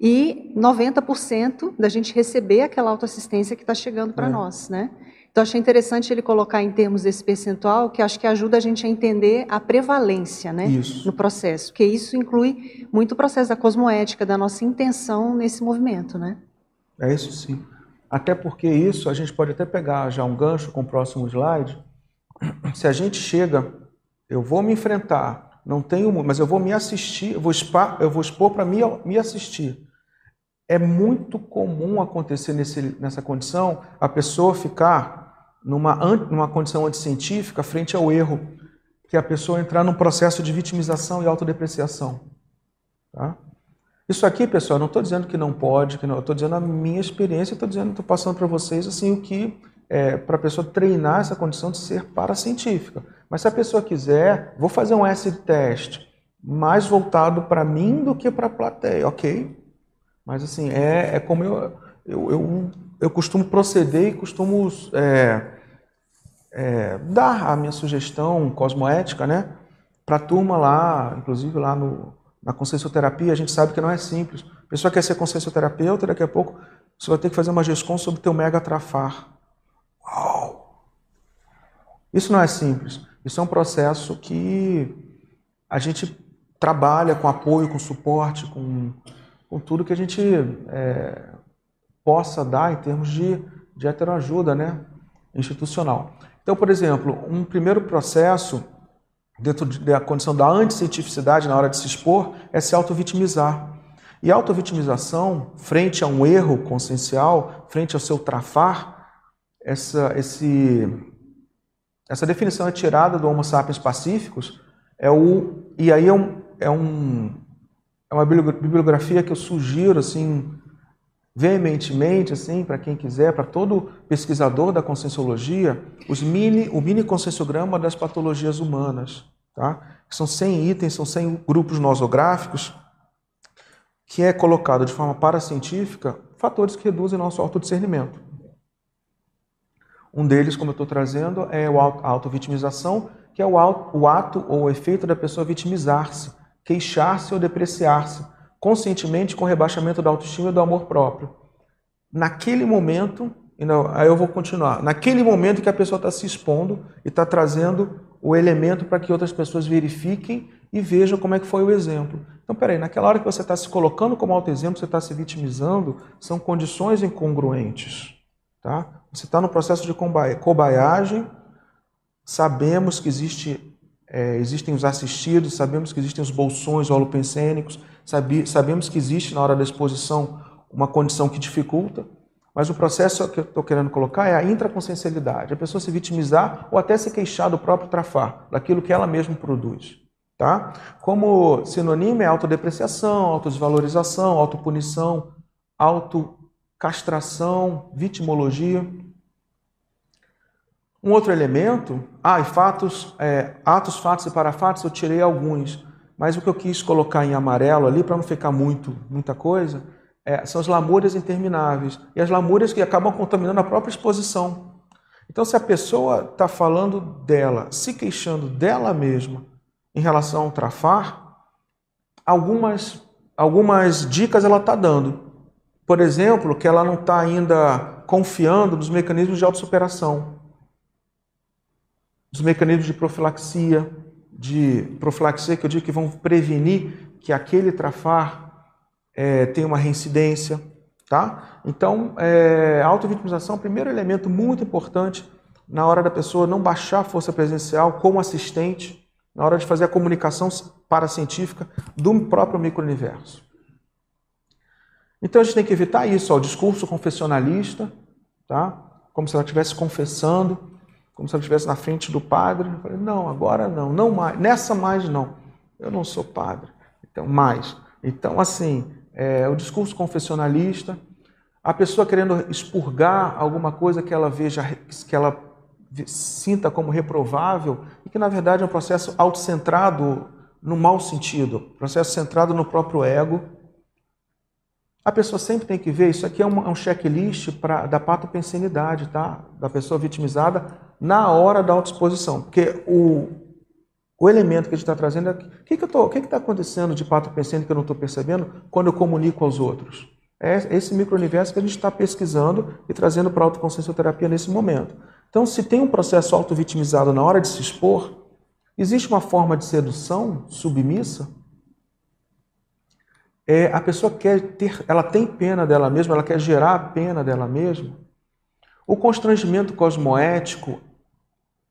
[SPEAKER 4] e 90% da gente receber aquela autoassistência que está chegando para é. nós, né? Então achei interessante ele colocar em termos desse percentual, que acho que ajuda a gente a entender a prevalência, né, isso. no processo, porque isso inclui muito o processo da cosmoética, da nossa intenção nesse movimento, né?
[SPEAKER 1] É isso sim. Até porque isso a gente pode até pegar já um gancho com o próximo slide. Se a gente chega eu vou me enfrentar, não tenho, mas eu vou me assistir, eu vou expor, eu vou expor para me, me assistir. É muito comum acontecer nesse, nessa condição a pessoa ficar numa, numa condição anticientífica frente ao erro, que é a pessoa entrar num processo de vitimização e autodepreciação. Tá? Isso aqui, pessoal, não estou dizendo que não pode, que não, estou dizendo a minha experiência, estou dizendo, estou passando para vocês assim o que é, para a pessoa treinar essa condição de ser paracientífica. Mas se a pessoa quiser, vou fazer um S teste mais voltado para mim do que para a plateia, ok? Mas assim, é, é como eu, eu, eu, eu costumo proceder e costumo é, é, dar a minha sugestão cosmoética, né? Para a turma lá, inclusive lá no, na consciencioterapia, a gente sabe que não é simples. A pessoa quer ser consciencioterapeuta, daqui a pouco você vai ter que fazer uma gestão sobre o teu mega trafar. Uau! Isso não é simples. Isso é um processo que a gente trabalha com apoio, com suporte, com, com tudo que a gente é, possa dar em termos de, de heteroajuda né, institucional. Então, por exemplo, um primeiro processo dentro da condição da anticientificidade na hora de se expor é se auto-vitimizar. E auto-vitimização, frente a um erro consciencial, frente ao seu trafar, essa, esse, essa definição é tirada do Homo sapiens pacíficos, é o, e aí é, um, é, um, é uma bibliografia que eu sugiro assim, veementemente assim, para quem quiser, para todo pesquisador da conscienciologia, os mini, o mini conscienciograma das patologias humanas. Tá? São 100 itens, são 100 grupos nosográficos, que é colocado de forma paracientífica fatores que reduzem nosso autodiscernimento. Um deles, como eu estou trazendo, é a autovitimização, que é o ato ou o efeito da pessoa vitimizar-se, queixar-se ou depreciar-se, conscientemente com rebaixamento da autoestima e do amor próprio. Naquele momento, aí eu vou continuar, naquele momento que a pessoa está se expondo e está trazendo o elemento para que outras pessoas verifiquem e vejam como é que foi o exemplo. Então, peraí, naquela hora que você está se colocando como auto-exemplo, você está se vitimizando, são condições incongruentes. Tá? Você está no processo de cobaiagem, sabemos que existe, é, existem os assistidos, sabemos que existem os bolsões holopensênicos, sabe, sabemos que existe na hora da exposição uma condição que dificulta, mas o processo que eu estou querendo colocar é a intraconsciencialidade, a pessoa se vitimizar ou até se queixar do próprio trafar, daquilo que ela mesma produz. Tá? Como sinônimo é autodepreciação, autodesvalorização, autopunição, auto castração, vitimologia. Um outro elemento, ah, e fatos, é, atos, fatos e parafatos, eu tirei alguns, mas o que eu quis colocar em amarelo ali, para não ficar muito, muita coisa, é, são as lamúrias intermináveis, e as lamúrias que acabam contaminando a própria exposição. Então, se a pessoa está falando dela, se queixando dela mesma em relação ao trafar, algumas, algumas dicas ela está dando. Por exemplo, que ela não está ainda confiando nos mecanismos de autossuperação, dos mecanismos de profilaxia, de profilaxia que eu digo que vão prevenir que aquele trafar é, tenha uma reincidência, tá? Então, é, autovitimização é o primeiro elemento muito importante na hora da pessoa não baixar a força presencial como assistente, na hora de fazer a comunicação paracientífica do próprio microuniverso. Então a gente tem que evitar isso, ó, o discurso confessionalista, tá? como se ela estivesse confessando, como se ela estivesse na frente do padre. Eu falei, não, agora não, não mais, nessa mais não. Eu não sou padre, então mais. Então, assim, é, o discurso confessionalista, a pessoa querendo expurgar alguma coisa que ela veja, que ela sinta como reprovável e que na verdade é um processo autocentrado no mau sentido, processo centrado no próprio ego. A pessoa sempre tem que ver, isso aqui é um, é um checklist pra, da patopensenidade, tá? Da pessoa vitimizada na hora da autoexposição. Porque o, o elemento que a gente está trazendo é o que está que que tá acontecendo de patopensene que eu não estou percebendo quando eu comunico aos outros. É esse micro-universo que a gente está pesquisando e trazendo para a autoconsciencioterapia nesse momento. Então, se tem um processo auto-vitimizado na hora de se expor, existe uma forma de sedução submissa? É, a pessoa quer ter, ela tem pena dela mesma, ela quer gerar a pena dela mesma. O constrangimento cosmoético,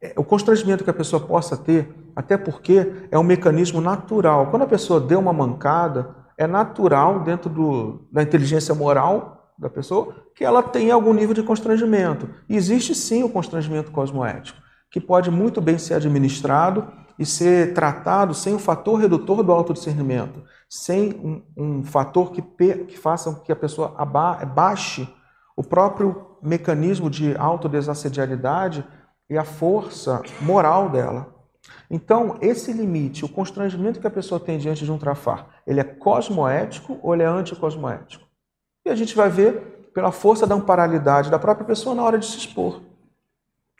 [SPEAKER 1] é, o constrangimento que a pessoa possa ter, até porque é um mecanismo natural. Quando a pessoa deu uma mancada, é natural dentro do, da inteligência moral da pessoa que ela tenha algum nível de constrangimento. E existe sim o constrangimento cosmoético, que pode muito bem ser administrado e ser tratado sem um fator redutor do autodiscernimento, sem um, um fator que, que faça com que a pessoa abaixe o próprio mecanismo de autodesassedialidade e a força moral dela. Então, esse limite, o constrangimento que a pessoa tem diante de um trafar, ele é cosmoético ou ele é anticosmoético? E a gente vai ver pela força da amparalidade da própria pessoa na hora de se expor.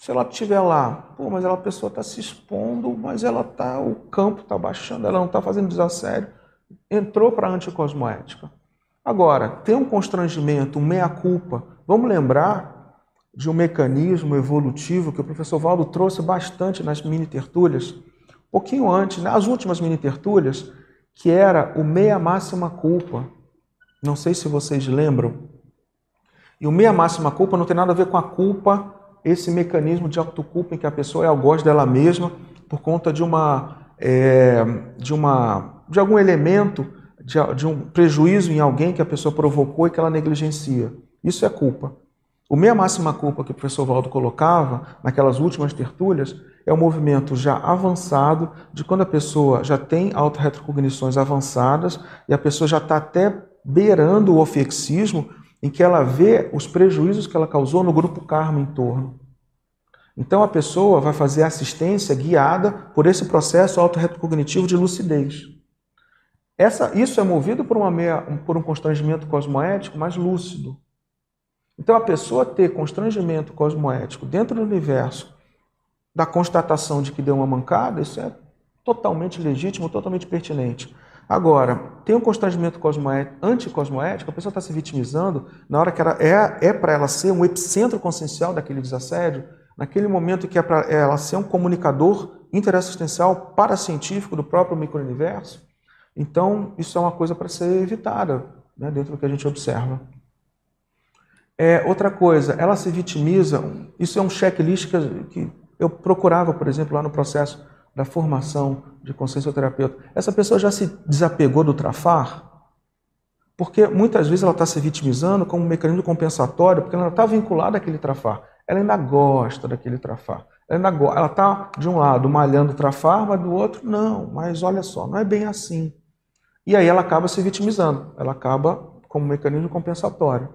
[SPEAKER 1] Se ela estiver lá, pô, mas ela, a pessoa está se expondo, mas ela tá, o campo está baixando, ela não está fazendo desassédio, entrou para a anticosmoética. Agora, tem um constrangimento, um meia-culpa. Vamos lembrar de um mecanismo evolutivo que o professor Valdo trouxe bastante nas mini-tertúlias, um pouquinho antes, nas últimas mini-tertúlias, que era o meia-máxima culpa. Não sei se vocês lembram. E o meia máxima culpa não tem nada a ver com a culpa, esse mecanismo de autoculpa em que a pessoa é algoz dela mesma por conta de uma é, de uma de algum elemento de, de um prejuízo em alguém que a pessoa provocou e que ela negligencia. Isso é culpa. O meia máxima culpa que o professor Valdo colocava naquelas últimas tertúlias é um movimento já avançado de quando a pessoa já tem autorretrocognições avançadas e a pessoa já está até beirando o ofexismo, em que ela vê os prejuízos que ela causou no grupo karma em torno. Então a pessoa vai fazer assistência guiada por esse processo autorretrocognitivo de lucidez. Essa, isso é movido por, por um constrangimento cosmoético mais lúcido. Então a pessoa ter constrangimento cosmoético dentro do universo da constatação de que deu uma mancada, isso é totalmente legítimo, totalmente pertinente. Agora, tem um constrangimento anticosmoético, a pessoa está se vitimizando na hora que ela é, é para ela ser um epicentro consciencial daquele desassédio, naquele momento que é para ela ser um comunicador interassistencial paracientífico do próprio microuniverso. Então, isso é uma coisa para ser evitada né, dentro do que a gente observa. É, outra coisa, ela se vitimiza, isso é um checklist que, que eu procurava, por exemplo, lá no processo da formação de consciencioterapeuta, essa pessoa já se desapegou do trafar? Porque muitas vezes ela está se vitimizando como um mecanismo compensatório, porque ela está vinculada àquele trafar. Ela ainda gosta daquele trafar. Ela está, de um lado, malhando o trafar, mas do outro, não. Mas olha só, não é bem assim. E aí ela acaba se vitimizando. Ela acaba como um mecanismo compensatório.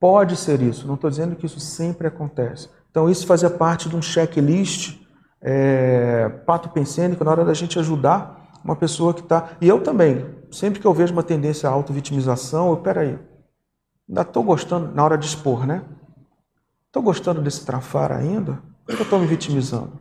[SPEAKER 1] Pode ser isso, não estou dizendo que isso sempre acontece. Então, isso fazia parte de um checklist é, pato pensênico na hora da gente ajudar uma pessoa que está. E eu também, sempre que eu vejo uma tendência à auto-vitimização, eu, peraí, ainda estou gostando, na hora de expor, né? Estou gostando desse trafar ainda? Por que eu estou me vitimizando?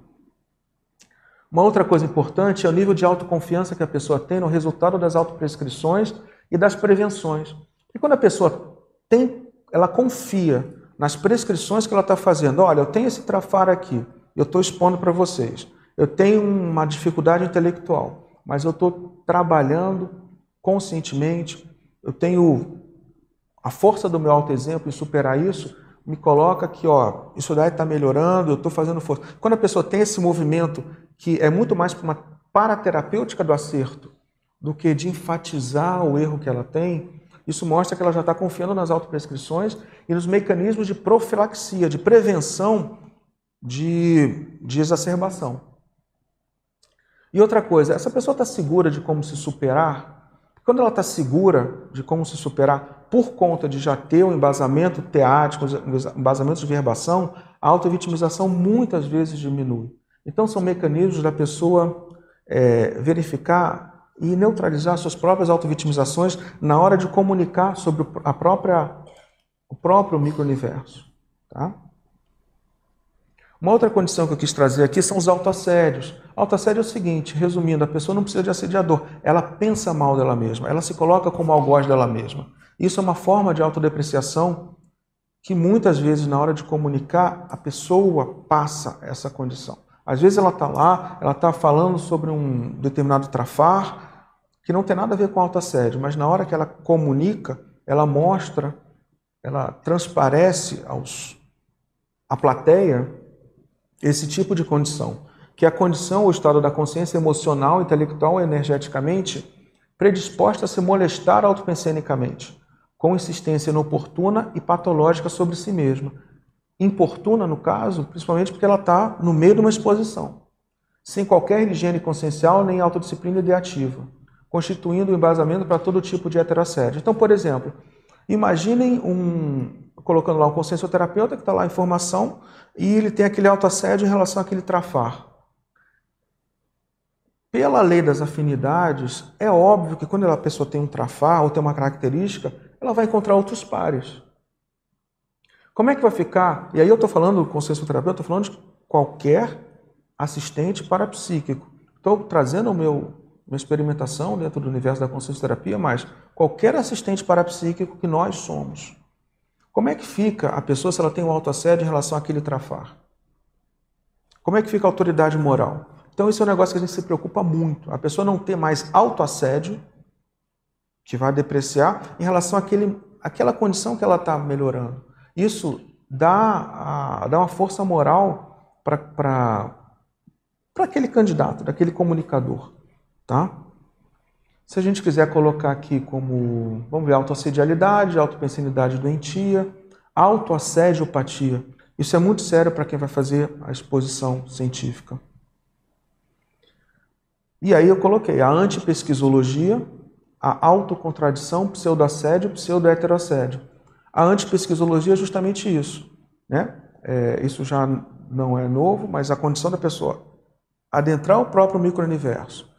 [SPEAKER 1] Uma outra coisa importante é o nível de autoconfiança que a pessoa tem no resultado das autoprescrições e das prevenções. E quando a pessoa tem, ela confia nas prescrições que ela está fazendo. Olha, eu tenho esse trafar aqui, eu estou expondo para vocês. Eu tenho uma dificuldade intelectual, mas eu estou trabalhando conscientemente. Eu tenho a força do meu autoexemplo em superar isso. Me coloca que, ó, isso daí está melhorando, eu estou fazendo força. Quando a pessoa tem esse movimento que é muito mais para uma paraterapêutica do acerto do que de enfatizar o erro que ela tem, isso mostra que ela já está confiando nas autoprescrições e nos mecanismos de profilaxia, de prevenção de, de exacerbação. E outra coisa, essa pessoa está segura de como se superar? Quando ela está segura de como se superar, por conta de já ter um embasamento teático, embasamento de verbação, a autovitimização muitas vezes diminui. Então, são mecanismos da pessoa é, verificar e neutralizar suas próprias autovitimizações na hora de comunicar sobre a própria, o próprio micro-universo. Tá? Uma outra condição que eu quis trazer aqui são os autoassédios. Autoassédio é o seguinte, resumindo, a pessoa não precisa de assediador, ela pensa mal dela mesma, ela se coloca como algoz dela mesma. Isso é uma forma de autodepreciação que muitas vezes na hora de comunicar a pessoa passa essa condição. Às vezes ela está lá, ela está falando sobre um determinado trafar que não tem nada a ver com autoassédio, mas na hora que ela comunica, ela mostra, ela transparece aos, à plateia esse tipo de condição, que é a condição ou estado da consciência emocional, intelectual energeticamente predisposta a se molestar autopensenicamente, com insistência inoportuna e patológica sobre si mesma, importuna no caso, principalmente porque ela está no meio de uma exposição, sem qualquer higiene consciencial nem autodisciplina ideativa, constituindo um embasamento para todo tipo de heterassédio. Então, por exemplo, imaginem um, colocando lá um consciencioterapeuta que está lá em formação e ele tem aquele autoassédio em relação àquele trafar. Pela lei das afinidades, é óbvio que quando a pessoa tem um trafar ou tem uma característica, ela vai encontrar outros pares. Como é que vai ficar? E aí eu estou falando do consenso terapeuta, estou falando de qualquer assistente parapsíquico. Estou trazendo o meu, minha experimentação dentro do universo da consciência terapia, mas qualquer assistente parapsíquico que nós somos. Como é que fica a pessoa se ela tem um autoassédio em relação àquele trafar? Como é que fica a autoridade moral? Então, isso é um negócio que a gente se preocupa muito. A pessoa não ter mais autoassédio, que vai depreciar, em relação àquele, àquela condição que ela está melhorando. Isso dá, a, dá uma força moral para aquele candidato, daquele comunicador. Tá? Se a gente quiser colocar aqui como, vamos ver, autoassedialidade, autopensinidade doentia, autoassediopatia. Isso é muito sério para quem vai fazer a exposição científica. E aí eu coloquei a antipesquisologia, a autocontradição, pseudoassédio, pseudoheterossédio. A antipesquisologia é justamente isso. Né? É, isso já não é novo, mas a condição da pessoa adentrar o próprio micro-universo,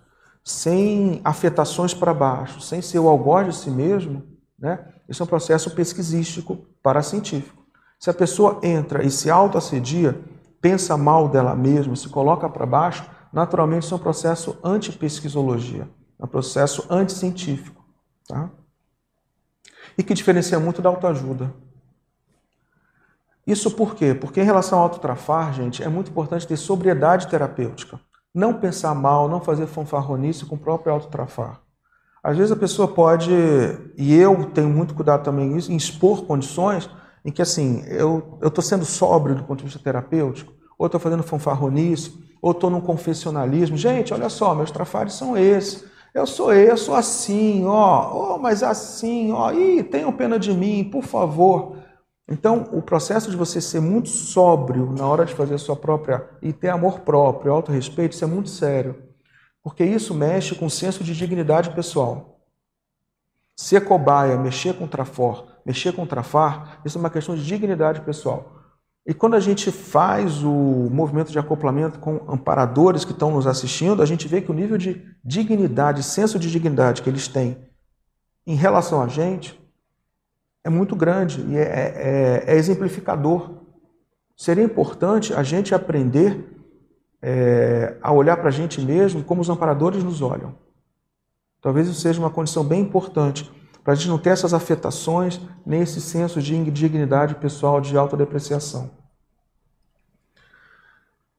[SPEAKER 1] sem afetações para baixo, sem ser o algoz de si mesmo, né? isso é um processo pesquisístico científico. Se a pessoa entra e se autoassedia, pensa mal dela mesma, se coloca para baixo, naturalmente isso é um processo antipesquisologia, é um processo anticientífico. Tá? e que diferencia muito da autoajuda. Isso por quê? Porque em relação ao autotrafar, gente, é muito importante ter sobriedade terapêutica. Não pensar mal, não fazer fanfarronice com o próprio autotrafar. Às vezes a pessoa pode, e eu tenho muito cuidado também nisso, em expor condições em que, assim, eu estou sendo sóbrio do ponto de vista terapêutico, ou estou fazendo fanfarronice, ou estou num confessionalismo. Gente, olha só, meus trafares são esses. Eu sou eu, eu sou assim, ó, oh, mas assim, ó, ih, tenham pena de mim, por favor. Então, o processo de você ser muito sóbrio na hora de fazer a sua própria e ter amor próprio, autorrespeito, isso é muito sério. Porque isso mexe com o senso de dignidade pessoal. Ser cobaia, mexer com trafor, mexer com trafar, isso é uma questão de dignidade pessoal. E quando a gente faz o movimento de acoplamento com amparadores que estão nos assistindo, a gente vê que o nível de dignidade, senso de dignidade que eles têm em relação a gente é muito grande e é, é, é exemplificador. Seria importante a gente aprender é, a olhar para a gente mesmo como os amparadores nos olham. Talvez isso seja uma condição bem importante, para a gente não ter essas afetações, nem esse senso de indignidade pessoal, de autodepreciação.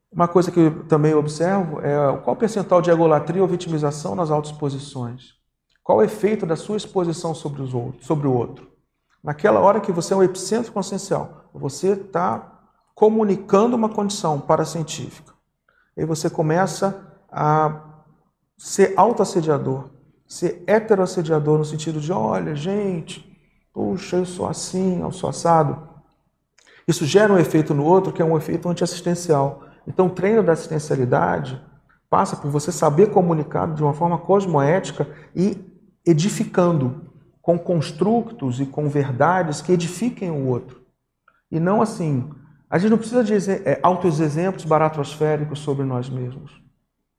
[SPEAKER 1] Uma coisa que eu também observo é qual o percentual de egolatria ou vitimização nas autoexposições. Qual o efeito da sua exposição sobre, os outros, sobre o outro? Naquela hora que você é o epicentro consciencial, você está comunicando uma condição paracientífica. Aí você começa a ser autoassediador, ser heteroassediador no sentido de, olha, gente, puxa, eu sou assim, eu sou assado. Isso gera um efeito no outro que é um efeito antiassistencial. Então, o treino da assistencialidade passa por você saber comunicar de uma forma cosmoética e edificando com construtos e com verdades que edifiquem o outro. E não assim. A gente não precisa de é, altos exemplos baratrosféricos sobre nós mesmos.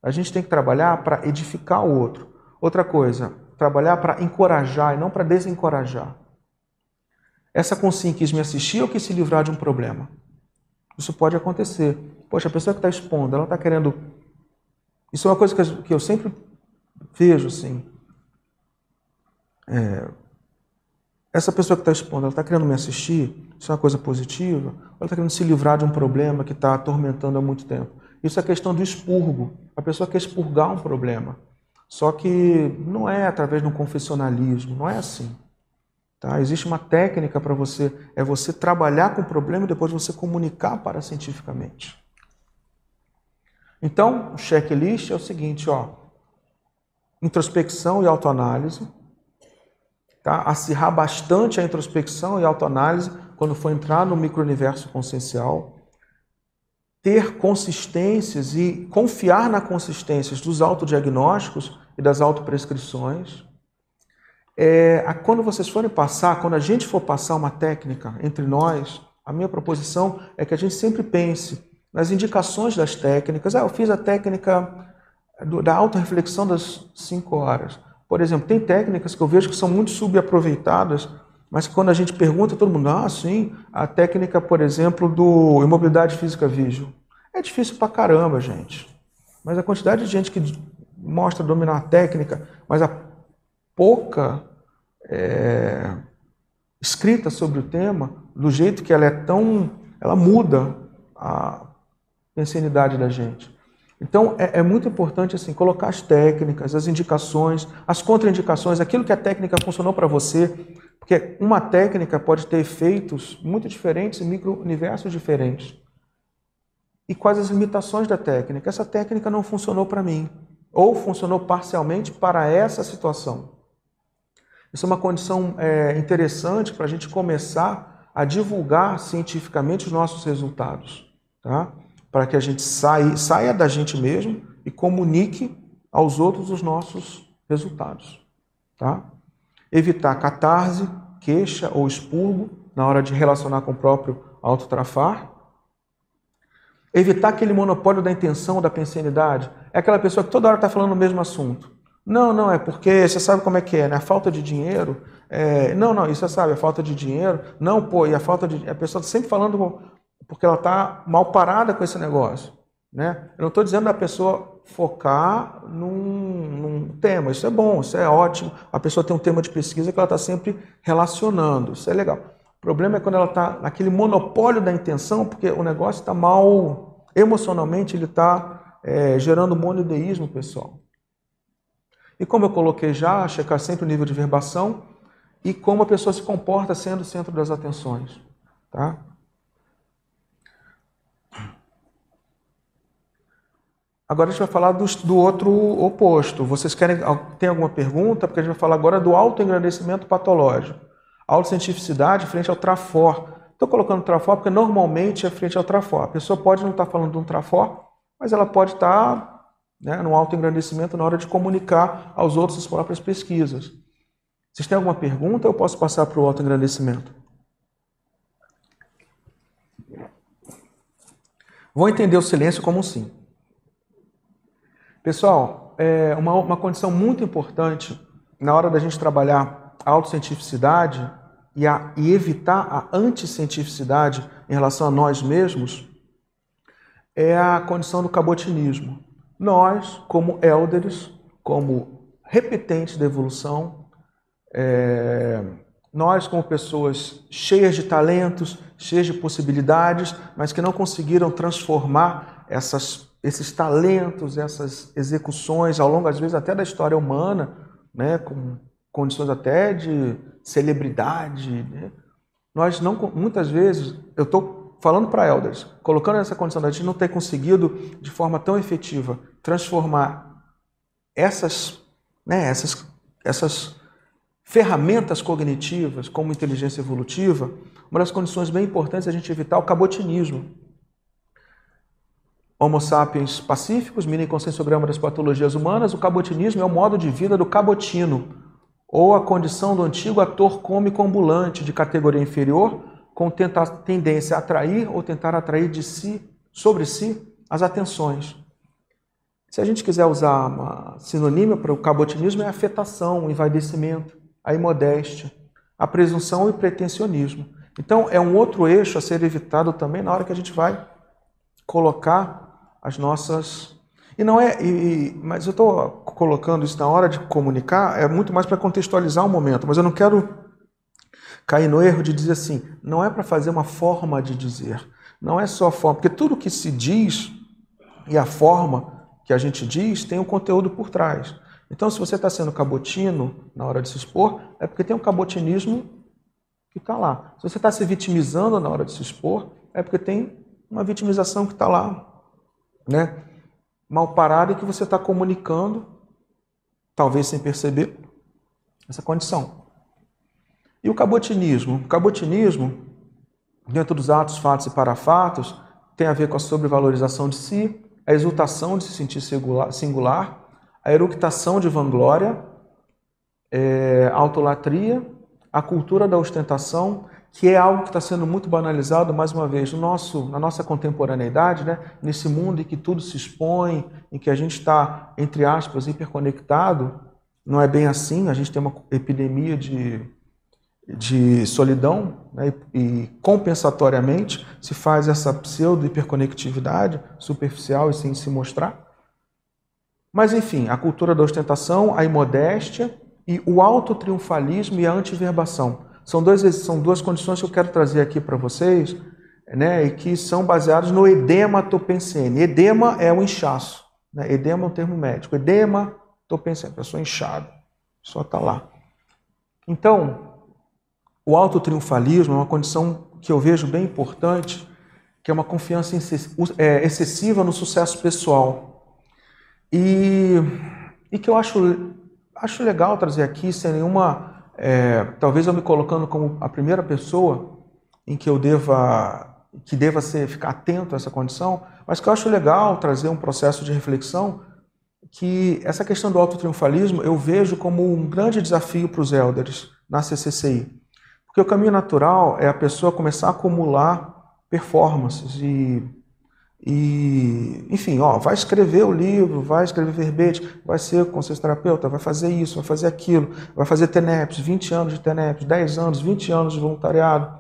[SPEAKER 1] A gente tem que trabalhar para edificar o outro. Outra coisa, trabalhar para encorajar e não para desencorajar. Essa consciência quis me assistir ou quis se livrar de um problema? Isso pode acontecer. Poxa, a pessoa que está expondo, ela está querendo. Isso é uma coisa que eu sempre vejo assim. É... Essa pessoa que está expondo, ela está querendo me assistir? Isso é uma coisa positiva? Ou ela está querendo se livrar de um problema que está atormentando há muito tempo? Isso é questão do expurgo. A pessoa quer expurgar um problema. Só que não é através de um confessionalismo, não é assim. Tá? Existe uma técnica para você, é você trabalhar com o problema e depois você comunicar para cientificamente. Então, o checklist é o seguinte, ó, introspecção e autoanálise, tá? acirrar bastante a introspecção e autoanálise quando for entrar no micro-universo consciencial, ter consistências e confiar na consistências dos autodiagnósticos e das autoprescrições. É, quando vocês forem passar, quando a gente for passar uma técnica entre nós, a minha proposição é que a gente sempre pense nas indicações das técnicas. Ah, eu fiz a técnica do, da auto-reflexão das cinco horas. Por exemplo, tem técnicas que eu vejo que são muito subaproveitadas, mas quando a gente pergunta, todo mundo, ah, sim, a técnica, por exemplo, do imobilidade física vídeo. É difícil pra caramba, gente. Mas a quantidade de gente que mostra dominar a técnica, mas a pouca é, escrita sobre o tema, do jeito que ela é tão. ela muda a pensanidade da gente. Então é, é, muito importante assim colocar as técnicas, as indicações, as contraindicações, aquilo que a técnica funcionou para você, porque uma técnica pode ter efeitos muito diferentes em micro-universos diferentes. E quais as limitações da técnica? Essa técnica não funcionou para mim, ou funcionou parcialmente para essa situação. Isso é uma condição é, interessante para a gente começar a divulgar cientificamente os nossos resultados, tá? Para que a gente saia, saia da gente mesmo e comunique aos outros os nossos resultados. Tá? Evitar catarse, queixa ou expurgo na hora de relacionar com o próprio autotrafar. Evitar aquele monopólio da intenção, da pensanidade. É aquela pessoa que toda hora está falando o mesmo assunto. Não, não, é porque você sabe como é que é, né? A falta de dinheiro. É... Não, não, isso você sabe, a falta de dinheiro. Não, pô, e a falta de. A pessoa está sempre falando porque ela está mal parada com esse negócio. Né? Eu não estou dizendo da pessoa focar num, num, tema, isso é bom, isso é ótimo. A pessoa tem um tema de pesquisa que ela está sempre relacionando, isso é legal. O problema é quando ela está naquele monopólio da intenção, porque o negócio está mal, emocionalmente, ele está é, gerando monodeísmo pessoal. E como eu coloquei já, checar sempre o nível de verbação e como a pessoa se comporta sendo o centro das atenções. Tá? Agora a gente vai falar do, do outro oposto. Vocês querem tem alguma pergunta? Porque a gente vai falar agora do autoengrandecimento patológico. Autocientificidade frente ao trafor. Estou colocando trafor porque normalmente é frente ao trafor. A pessoa pode não estar falando de um trafor, mas ela pode estar né, no autoengrandecimento na hora de comunicar aos outros as próprias pesquisas. Vocês têm alguma pergunta? Eu posso passar para o autoengrandecimento. Vou entender o silêncio como um sim. Pessoal, é uma, uma condição muito importante na hora da gente trabalhar a autocientificidade e, a, e evitar a anticientificidade em relação a nós mesmos é a condição do cabotinismo. Nós, como élderes, como repetentes da evolução, É, nós, como pessoas cheias de talentos, cheias de possibilidades, mas que não conseguiram transformar essas, esses talentos, essas execuções, ao longo, às vezes, até da história humana, né, com condições até de celebridade. Né? Nós não, muitas vezes, eu estou falando para elders, colocando essa condição da gente não ter conseguido de forma tão efetiva transformar essas, né, essas, essas ferramentas cognitivas como inteligência evolutiva, uma das condições bem importantes é a gente evitar o cabotinismo. Homo sapiens pacíficos, mini consensograma das patologias humanas, o cabotinismo é o modo de vida do cabotino, ou a condição do antigo ator cômico ambulante de categoria inferior, com tendência a atrair ou tentar atrair de si, sobre si, as atenções. Se a gente quiser usar uma sinônima para o cabotinismo, é afetação, o envaidecimento, a imodéstia, a presunção e pretensionismo. Então, é um outro eixo a ser evitado também na hora que a gente vai colocar as nossas e não é, e, mas eu estou colocando isso na hora de comunicar, é muito mais para contextualizar o momento, mas eu não quero cair no erro de dizer assim, não é para fazer uma forma de dizer, não é só a forma, porque tudo que se diz e a forma que a gente diz tem um conteúdo por trás. Então, se você está sendo cabotino na hora de se expor, é porque tem um cabotinismo que está lá. Se você está se vitimizando na hora de se expor, é porque tem uma vitimização que está lá. Né? mal parado e que você está comunicando, talvez sem perceber, essa condição. E o cabotinismo? O cabotinismo, dentro dos atos, fatos e parafatos, tem a ver com a sobrevalorização de si, a exultação de se sentir singular, a eructação de vanglória, é, a autolatria, a cultura da ostentação que é algo que está sendo muito banalizado, mais uma vez, no nosso, na nossa contemporaneidade, né? nesse mundo em que tudo se expõe, em que a gente está, entre aspas, hiperconectado, não é bem assim, a gente tem uma epidemia de, de solidão, né? e, e compensatoriamente se faz essa pseudo-hiperconectividade superficial e sem se mostrar. Mas, enfim, a cultura da ostentação, a imodéstia e o autotriunfalismo e a antiverbação são, dois, são duas condições que eu quero trazer aqui para vocês, né, e que são baseadas no edema topensene. Edema é o inchaço. Né? Edema é um termo médico. Edema topensene, pessoa inchada. A pessoa está lá. Então, o autotriunfalismo é uma condição que eu vejo bem importante, que é uma confiança é, excessiva no sucesso pessoal. E, e que eu acho, acho legal trazer aqui, sem nenhuma é, talvez eu me colocando como a primeira pessoa em que eu deva que deva ser ficar atento a essa condição, mas que eu acho legal trazer um processo de reflexão que essa questão do autotriunfalismo eu vejo como um grande desafio para os elders na CCCI. Porque o caminho natural é a pessoa começar a acumular performances e e, enfim, ó, vai escrever o livro, vai escrever verbete, vai ser conselho terapeuta, vai fazer isso, vai fazer aquilo, vai fazer TENEPS, 20 anos de TENEPS, 10 anos, 20 anos de voluntariado.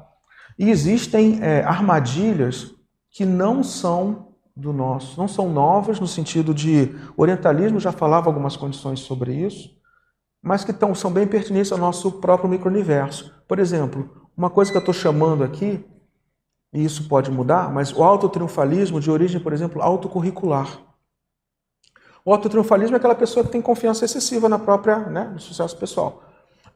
[SPEAKER 1] E existem é, armadilhas que não são do nosso, não são novas no sentido de orientalismo já falava algumas condições sobre isso, mas que tão, são bem pertinentes ao nosso próprio micro-universo. Por exemplo, uma coisa que eu estou chamando aqui e isso pode mudar, mas o autotriunfalismo de origem, por exemplo, autocurricular. O autotriunfalismo é aquela pessoa que tem confiança excessiva na própria, né, no sucesso pessoal.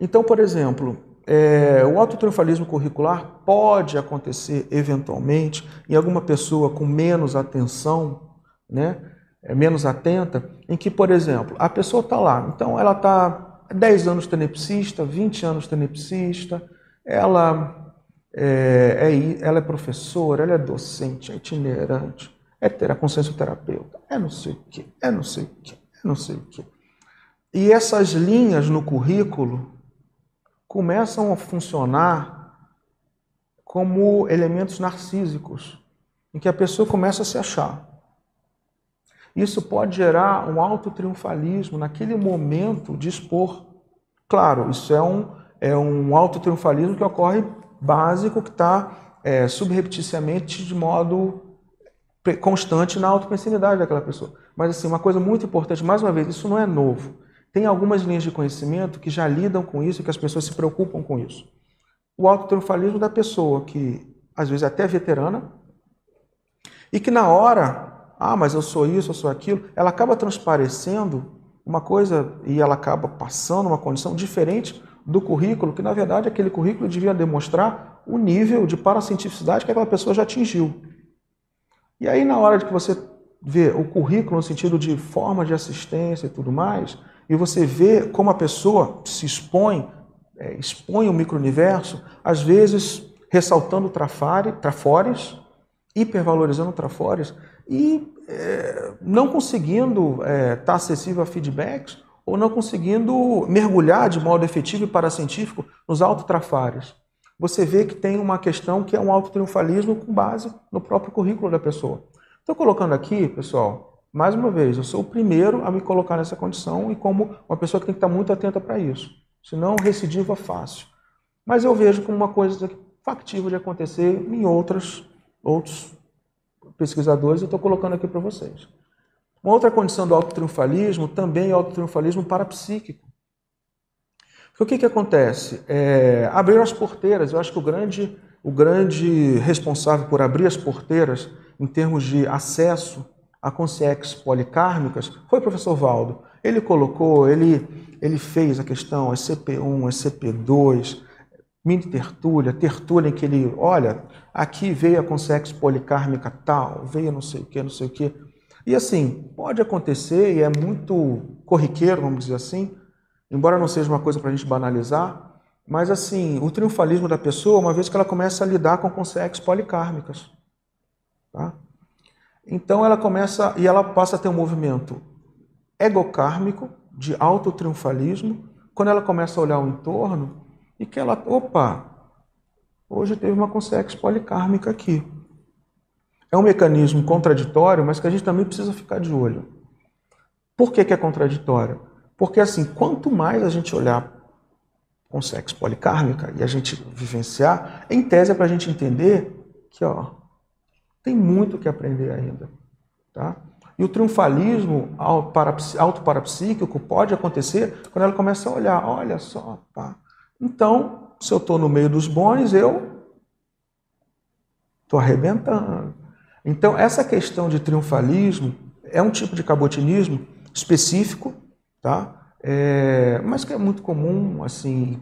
[SPEAKER 1] Então, por exemplo, é, o autotriunfalismo curricular pode acontecer eventualmente em alguma pessoa com menos atenção, né, é, menos atenta, em que, por exemplo, a pessoa está lá, então ela está 10 anos tenepsista, 20 anos tenepsista, ela é, é, ela é professora, ela é docente, é itinerante, é ter consciência terapeuta, é não sei o que, é não sei o que, é não sei o que. E essas linhas no currículo começam a funcionar como elementos narcísicos, em que a pessoa começa a se achar. Isso pode gerar um autotriunfalismo naquele momento de expor. Claro, isso é um, é um autotriunfalismo que ocorre básico que está é, subrepticiamente de modo constante na autopensinidade daquela pessoa. Mas assim, uma coisa muito importante, mais uma vez, isso não é novo. tem algumas linhas de conhecimento que já lidam com isso e que as pessoas se preocupam com isso. O autotriunfalismo da pessoa que, às vezes, é até veterana, e que na hora, ah, mas eu sou isso, eu sou aquilo, ela acaba transparecendo uma coisa e ela acaba passando uma condição diferente do currículo, que na verdade aquele currículo devia demonstrar o nível de paracientificidade que aquela pessoa já atingiu. E aí, na hora de que você vê o currículo no sentido de forma de assistência e tudo mais, e você vê como a pessoa se expõe, é, expõe o micro-universo, às vezes ressaltando trafare, trafores, hipervalorizando trafores, e é, não conseguindo estar é, tá acessível a feedbacks ou não conseguindo mergulhar de modo efetivo e paracientífico nos autotrafares. Você vê que tem uma questão que é um autotriunfalismo com base no próprio currículo da pessoa. Estou colocando aqui, pessoal, mais uma vez, eu sou o primeiro a me colocar nessa condição e como uma pessoa que tem que estar muito atenta para isso. Senão, recidiva fácil. Mas eu vejo como uma coisa factível de acontecer em outras, outros pesquisadores, eu estou colocando aqui para vocês. Uma outra condição do autotriunfalismo também é o autotriunfalismo parapsíquico. Porque o que, que acontece? É, abrir as porteiras, eu acho que o grande, o grande responsável por abrir as porteiras em termos de acesso a consciências policármicas foi o professor Valdo. Ele colocou, ele, ele fez a questão SCP-1, SCP-2, mini tertúlia, tertúlia em que ele, olha, aqui veio a consex policármica tal, veio não sei o que, não sei o que. E assim, pode acontecer, e é muito corriqueiro, vamos dizer assim, embora não seja uma coisa para a gente banalizar, mas assim, o triunfalismo da pessoa, uma vez que ela começa a lidar com consex policármicas. Tá? Então ela começa, e ela passa a ter um movimento egocármico, de autotriunfalismo, quando ela começa a olhar o entorno, e que ela, opa, hoje teve uma consex policármica aqui. É um mecanismo contraditório, mas que a gente também precisa ficar de olho. Por que, que é contraditório? Porque assim, quanto mais a gente olhar consex policármica e a gente vivenciar, em tese é para a gente entender que ó, tem muito que aprender ainda. Tá? E o triunfalismo autoparapsíquico pode acontecer quando ela começa a olhar, olha só, pá, então, se eu estou no meio dos bons, eu estou arrebentando. Então, essa questão de triunfalismo é um tipo de cabotinismo específico, tá? É, mas que é muito comum, assim,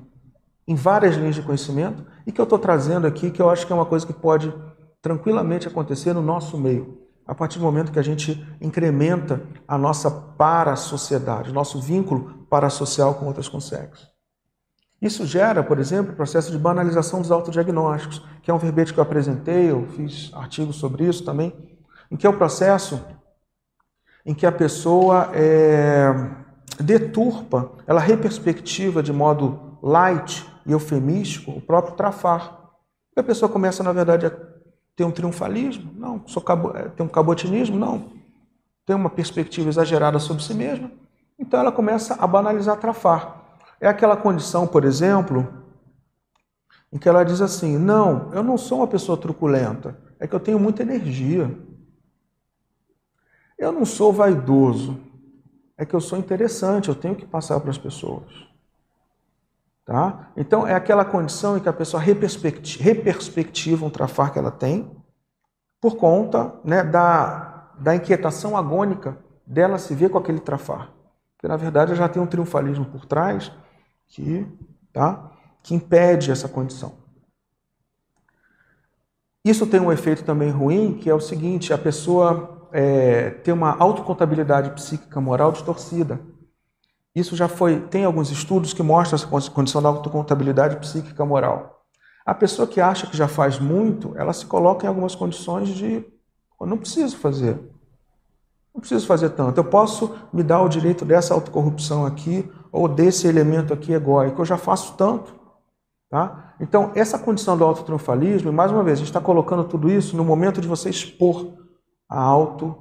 [SPEAKER 1] em várias linhas de conhecimento e que eu estou trazendo aqui, que eu acho que é uma coisa que pode tranquilamente acontecer no nosso meio, a partir do momento que a gente incrementa a nossa para-sociedade, nosso vínculo parasocial com outras consexos. Isso gera, por exemplo, o processo de banalização dos autodiagnósticos, que é um verbete que eu apresentei, eu fiz artigos sobre isso também, em que é o processo em que a pessoa é, deturpa, ela reperspectiva de modo light e eufemístico o próprio trafar. E a pessoa começa, na verdade, a ter um triunfalismo, não, sou cabo, é, tem um cabotinismo, não, tem uma perspectiva exagerada sobre si mesma, então ela começa a banalizar trafar. É aquela condição, por exemplo, em que ela diz assim: Não, eu não sou uma pessoa truculenta, é que eu tenho muita energia. Eu não sou vaidoso, é que eu sou interessante, eu tenho que passar para as pessoas. Tá? Então, é aquela condição em que a pessoa reperspectiva, reperspectiva um trafar que ela tem, por conta né, da, da inquietação agônica dela se ver com aquele trafar. Porque, na verdade, já tem um triunfalismo por trás que, tá, que impede essa condição. Isso tem um efeito também ruim, que é o seguinte: a pessoa é, tem uma autocontabilidade psíquica moral distorcida. Isso já foi. Tem alguns estudos que mostram essa condição da autocontabilidade psíquica moral. A pessoa que acha que já faz muito, ela se coloca em algumas condições de. Eu não preciso fazer. Não preciso fazer tanto. Eu posso me dar o direito dessa autocorrupção aqui, ou desse elemento aqui egóico, eu já faço tanto. Tá? Então, essa condição do autotriunfalismo, mais uma vez, a gente está colocando tudo isso no momento de você expor a auto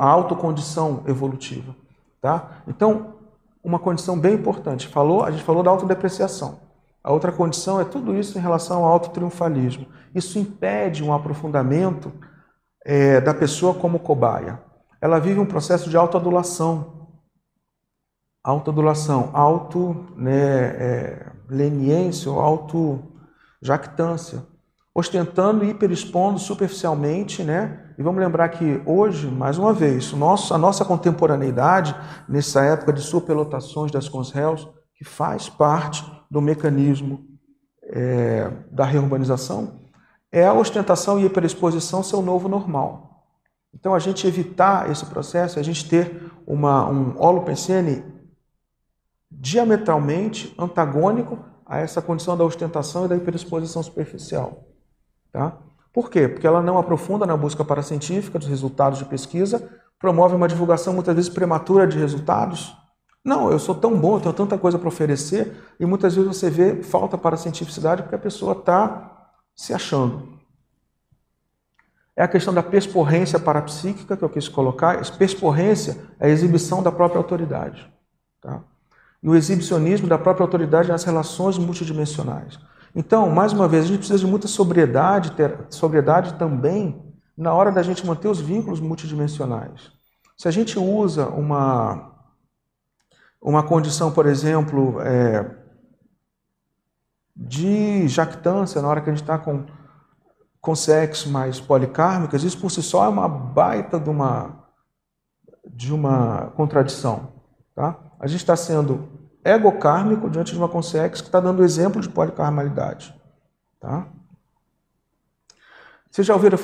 [SPEAKER 1] a autocondição evolutiva. Tá? Então, uma condição bem importante. Falou, a gente falou da autodepreciação. A outra condição é tudo isso em relação ao autotriunfalismo. Isso impede um aprofundamento é, da pessoa como cobaia. Ela vive um processo de autoadulação. Autoadulação, auto né, é, leniência ou auto-jactância, ostentando e hiperexpondo superficialmente, né? E vamos lembrar que hoje, mais uma vez, nosso, a nossa contemporaneidade, nessa época de superlotações das consréus, que faz parte do mecanismo é, da reurbanização, é a ostentação e hiperexposição seu novo normal. Então, a gente evitar esse processo, a gente ter uma, um holopensene diametralmente antagônico a essa condição da ostentação e da hiperexposição superficial. Tá? Por quê? Porque ela não aprofunda na busca paracientífica dos resultados de pesquisa, promove uma divulgação muitas vezes prematura de resultados. Não, eu sou tão bom, eu tenho tanta coisa para oferecer, e muitas vezes você vê falta para cientificidade porque a pessoa está se achando. É a questão da persporrência parapsíquica que eu quis colocar. Persporrência é a exibição da própria autoridade. Tá? E o exibicionismo da própria autoridade nas relações multidimensionais. Então, mais uma vez, a gente precisa de muita sobriedade, ter, sobriedade também na hora da gente manter os vínculos multidimensionais. Se a gente usa uma, uma condição, por exemplo, é, de jactância, na hora que a gente está com, com sexo mais policármicas, isso por si só é uma baita de uma, de uma contradição. Tá? A gente está sendo egocármico diante de uma consex que está dando exemplo de policarmalidade. Tá? Vocês já ouviram,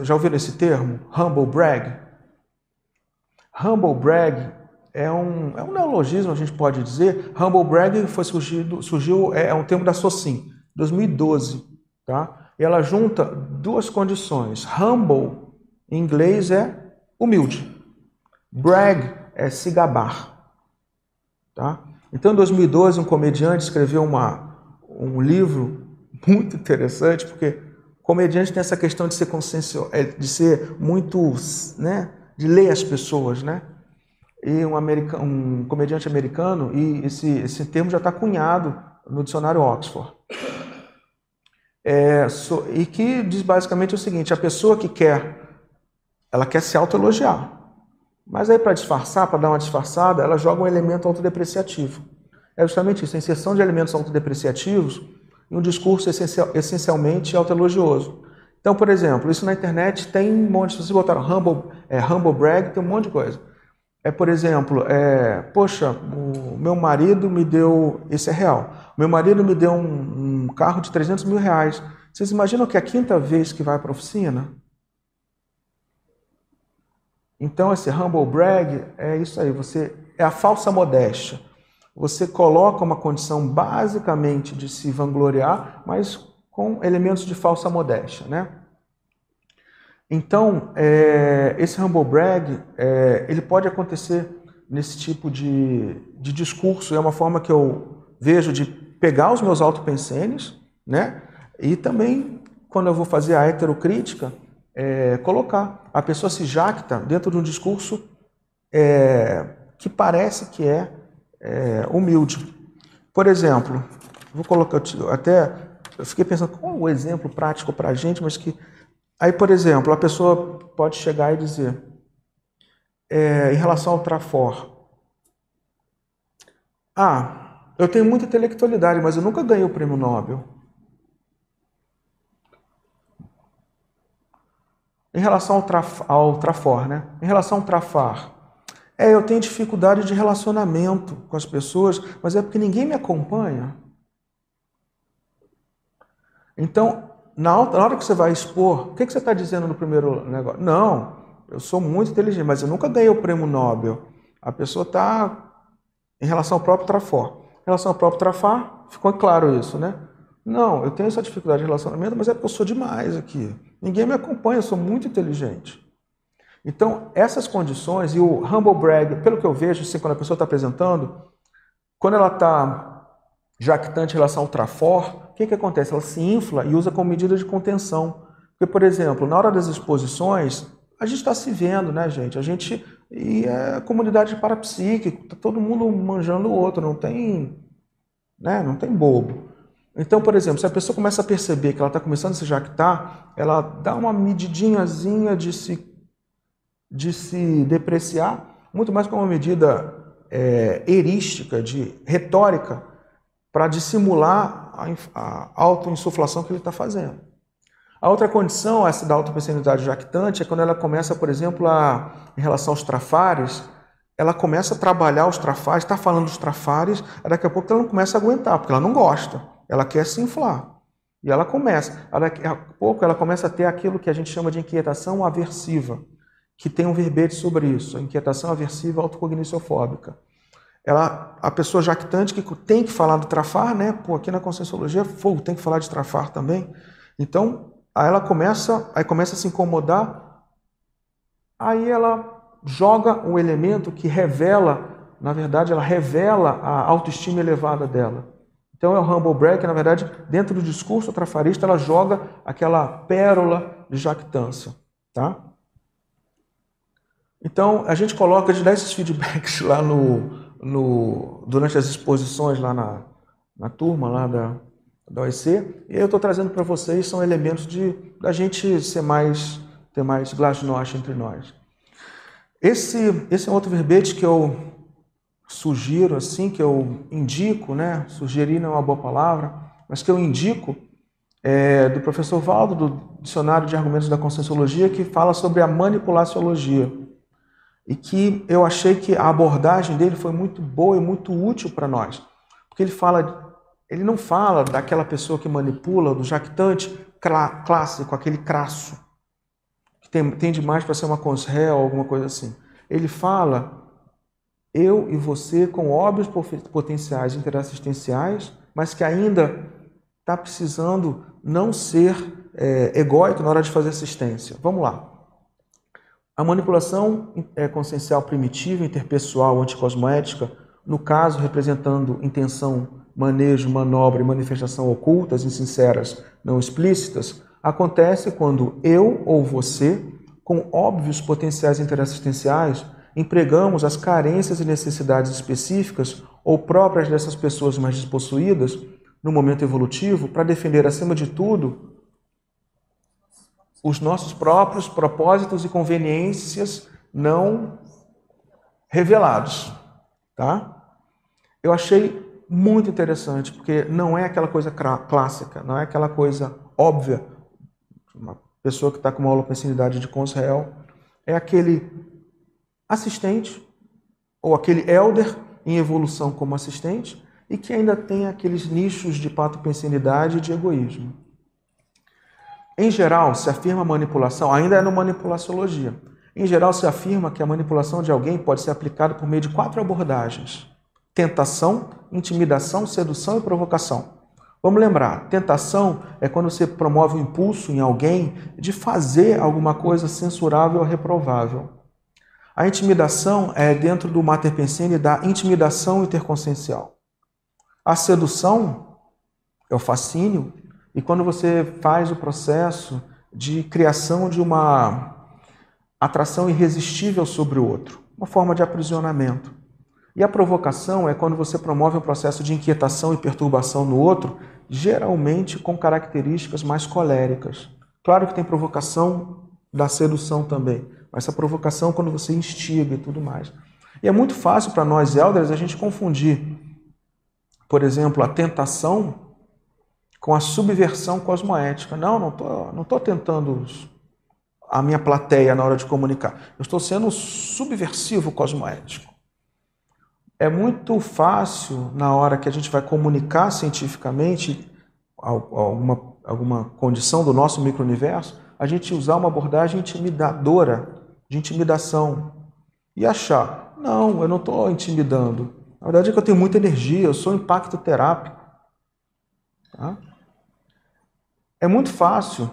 [SPEAKER 1] já ouviram esse termo? Humble brag? Humble brag é um, é um neologismo, a gente pode dizer. Humble brag foi surgido, surgiu, é, é um termo da Socin, 2012. Tá? E ela junta duas condições. Humble, em inglês, é humilde. Brag é se gabar. Tá? Então, em 2012, um comediante escreveu uma, um livro muito interessante, porque o comediante tem essa questão de ser consciencioso, é, de ser muito, né, de ler as pessoas, né? E um, americano, um comediante americano, e esse, esse termo já está cunhado no dicionário Oxford. É, so, e que diz basicamente o seguinte: a pessoa que quer, ela quer se autoelogiar. Mas aí, para disfarçar, para dar uma disfarçada, ela joga um elemento autodepreciativo. É justamente isso, a inserção de elementos autodepreciativos em um discurso essencial, essencialmente autoelogioso. Então, por exemplo, isso na internet tem um monte, se vocês botaram humble, é, humble brag, tem um monte de coisa. É, por exemplo, é, poxa, o meu marido me deu, esse é real, meu marido me deu um, um carro de 300 mil reais. Vocês imaginam que é a quinta vez que vai para a oficina? Então, esse humble brag é isso aí, você é a falsa modéstia. Você coloca uma condição basicamente de se vangloriar, mas com elementos de falsa modéstia, né? Então, é, esse humble brag, é, ele pode acontecer nesse tipo de, de discurso, é uma forma que eu vejo de pegar os meus autopensenes, né? E também, quando eu vou fazer a heterocrítica, é, colocar. A pessoa se jacta dentro de um discurso que parece que é, é, humilde. Por exemplo, vou colocar até eu fiquei pensando qual é o exemplo prático para a gente, mas que aí, por exemplo, a pessoa pode chegar e dizer é, em relação ao Trafor, ah, eu tenho muita intelectualidade, mas eu nunca ganhei o prêmio Nobel. Em relação ao, traf, ao Trafor, né? Em relação ao Trafar, é, eu tenho dificuldade de relacionamento com as pessoas, mas é porque ninguém me acompanha. Então, na hora que você vai expor, o que você está dizendo no primeiro negócio? Não, eu sou muito inteligente, mas eu nunca ganhei o prêmio Nobel. A pessoa está em relação ao próprio Trafor. Em relação ao próprio Trafar, ficou claro isso, né? Não, eu tenho essa dificuldade de relacionamento, mas é porque eu sou demais aqui. Ninguém me acompanha, eu sou muito inteligente. Então, essas condições e o humble brag, pelo que eu vejo, assim, quando a pessoa está apresentando, quando ela está jactante em relação ao trafor, que, que acontece? Ela se infla e usa como medida de contenção. Porque, por exemplo, na hora das exposições, a gente está se vendo, né, gente? A gente. E é comunidade parapsíquica, está todo mundo manjando o outro, não tem. Né, não tem bobo. Então, por exemplo, se a pessoa começa a perceber que ela está começando a se jactar, ela dá uma medidinhazinha de se de se depreciar, muito mais como uma medida é, erística, de retórica, para dissimular a, autoinsuflação que ele está fazendo. A outra condição, essa da autopensionalidade jactante, é quando ela começa, por exemplo, a, em relação aos trafares, ela começa a trabalhar os trafares, está falando dos trafares, daqui a pouco ela não começa a aguentar, porque ela não gosta, ela quer se inflar. E ela começa, daqui a pouco ela começa a ter aquilo que a gente chama de inquietação aversiva, que tem um verbete sobre isso, a inquietação aversiva autocogniciofóbica. Ela, a pessoa jactante que tem que falar do trafar, né? Pô, aqui na Conscienciologia, fogo, tem que falar de trafar também. Então, aí ela começa, aí começa a se incomodar, aí ela joga um elemento que revela, na verdade, ela revela a autoestima elevada dela. Então é o humble que na verdade, dentro do discurso trafarista, ela joga aquela pérola de jactância, tá? Então, a gente coloca, a gente dá esses feedbacks lá no, no durante as exposições lá na, na turma lá da, da OEC, e eu estou trazendo para vocês, são elementos de da gente ser mais, ter mais glasnost entre nós. Esse, esse é outro verbete que eu sugiro, assim, que eu indico, né? Sugerir não é uma boa palavra, mas que eu indico, é, do professor Valdo, do Dicionário de Argumentos da Conscienciologia, que fala sobre a manipulaciologia. E que eu achei que a abordagem dele foi muito boa e muito útil para nós. Porque ele fala, ele não fala daquela pessoa que manipula, do jactante clássico, aquele crasso que tem, tende mais para ser uma consréu ou alguma coisa assim. Ele fala eu e você com óbvios potenciais interassistenciais, mas que ainda está precisando não ser é, egóico na hora de fazer assistência. Vamos lá. A manipulação é, consciencial primitiva, interpessoal, anticosmoética, no caso representando intenção, manejo, manobra e manifestação ocultas, insinceras, não explícitas, acontece quando eu ou você, com óbvios potenciais interassistenciais, empregamos as carências e necessidades específicas ou próprias dessas pessoas mais despossuídas no momento evolutivo para defender, acima de tudo, os nossos próprios propósitos e conveniências não revelados, tá? Eu achei muito interessante, porque não é aquela coisa clássica, não é aquela coisa óbvia uma pessoa que está com uma holopensinidade de consréu, é aquele assistente, ou aquele elder em evolução como assistente, e que ainda tem aqueles nichos de patopensinidade e de egoísmo. Em geral, se afirma manipulação, ainda é no manipulaciologia. Em geral, se afirma que a manipulação de alguém pode ser aplicada por meio de quatro abordagens: tentação, intimidação, sedução e provocação. Vamos lembrar, tentação é quando você promove o um impulso em alguém de fazer alguma coisa censurável ou reprovável. A intimidação é dentro do Mater Pensene da intimidação interconsciencial. A sedução é o fascínio, e quando você faz o processo de criação de uma atração irresistível sobre o outro, uma forma de aprisionamento. E a provocação é quando você promove um processo de inquietação e perturbação no outro geralmente com características mais coléricas. Claro que tem provocação da sedução também, mas essa provocação quando você instiga e tudo mais. E é muito fácil para nós elders a gente confundir, por exemplo, a tentação com a subversão cosmoética. Não, não estou não tô tentando a minha plateia na hora de comunicar. Eu estou sendo subversivo cosmoético. É muito fácil, na hora que a gente vai comunicar cientificamente alguma, alguma condição do nosso micro-universo, a gente usar uma abordagem intimidadora, de intimidação, e achar, não, eu não estou intimidando. Na verdade é que eu tenho muita energia, eu sou impacto terápico. Tá? É muito fácil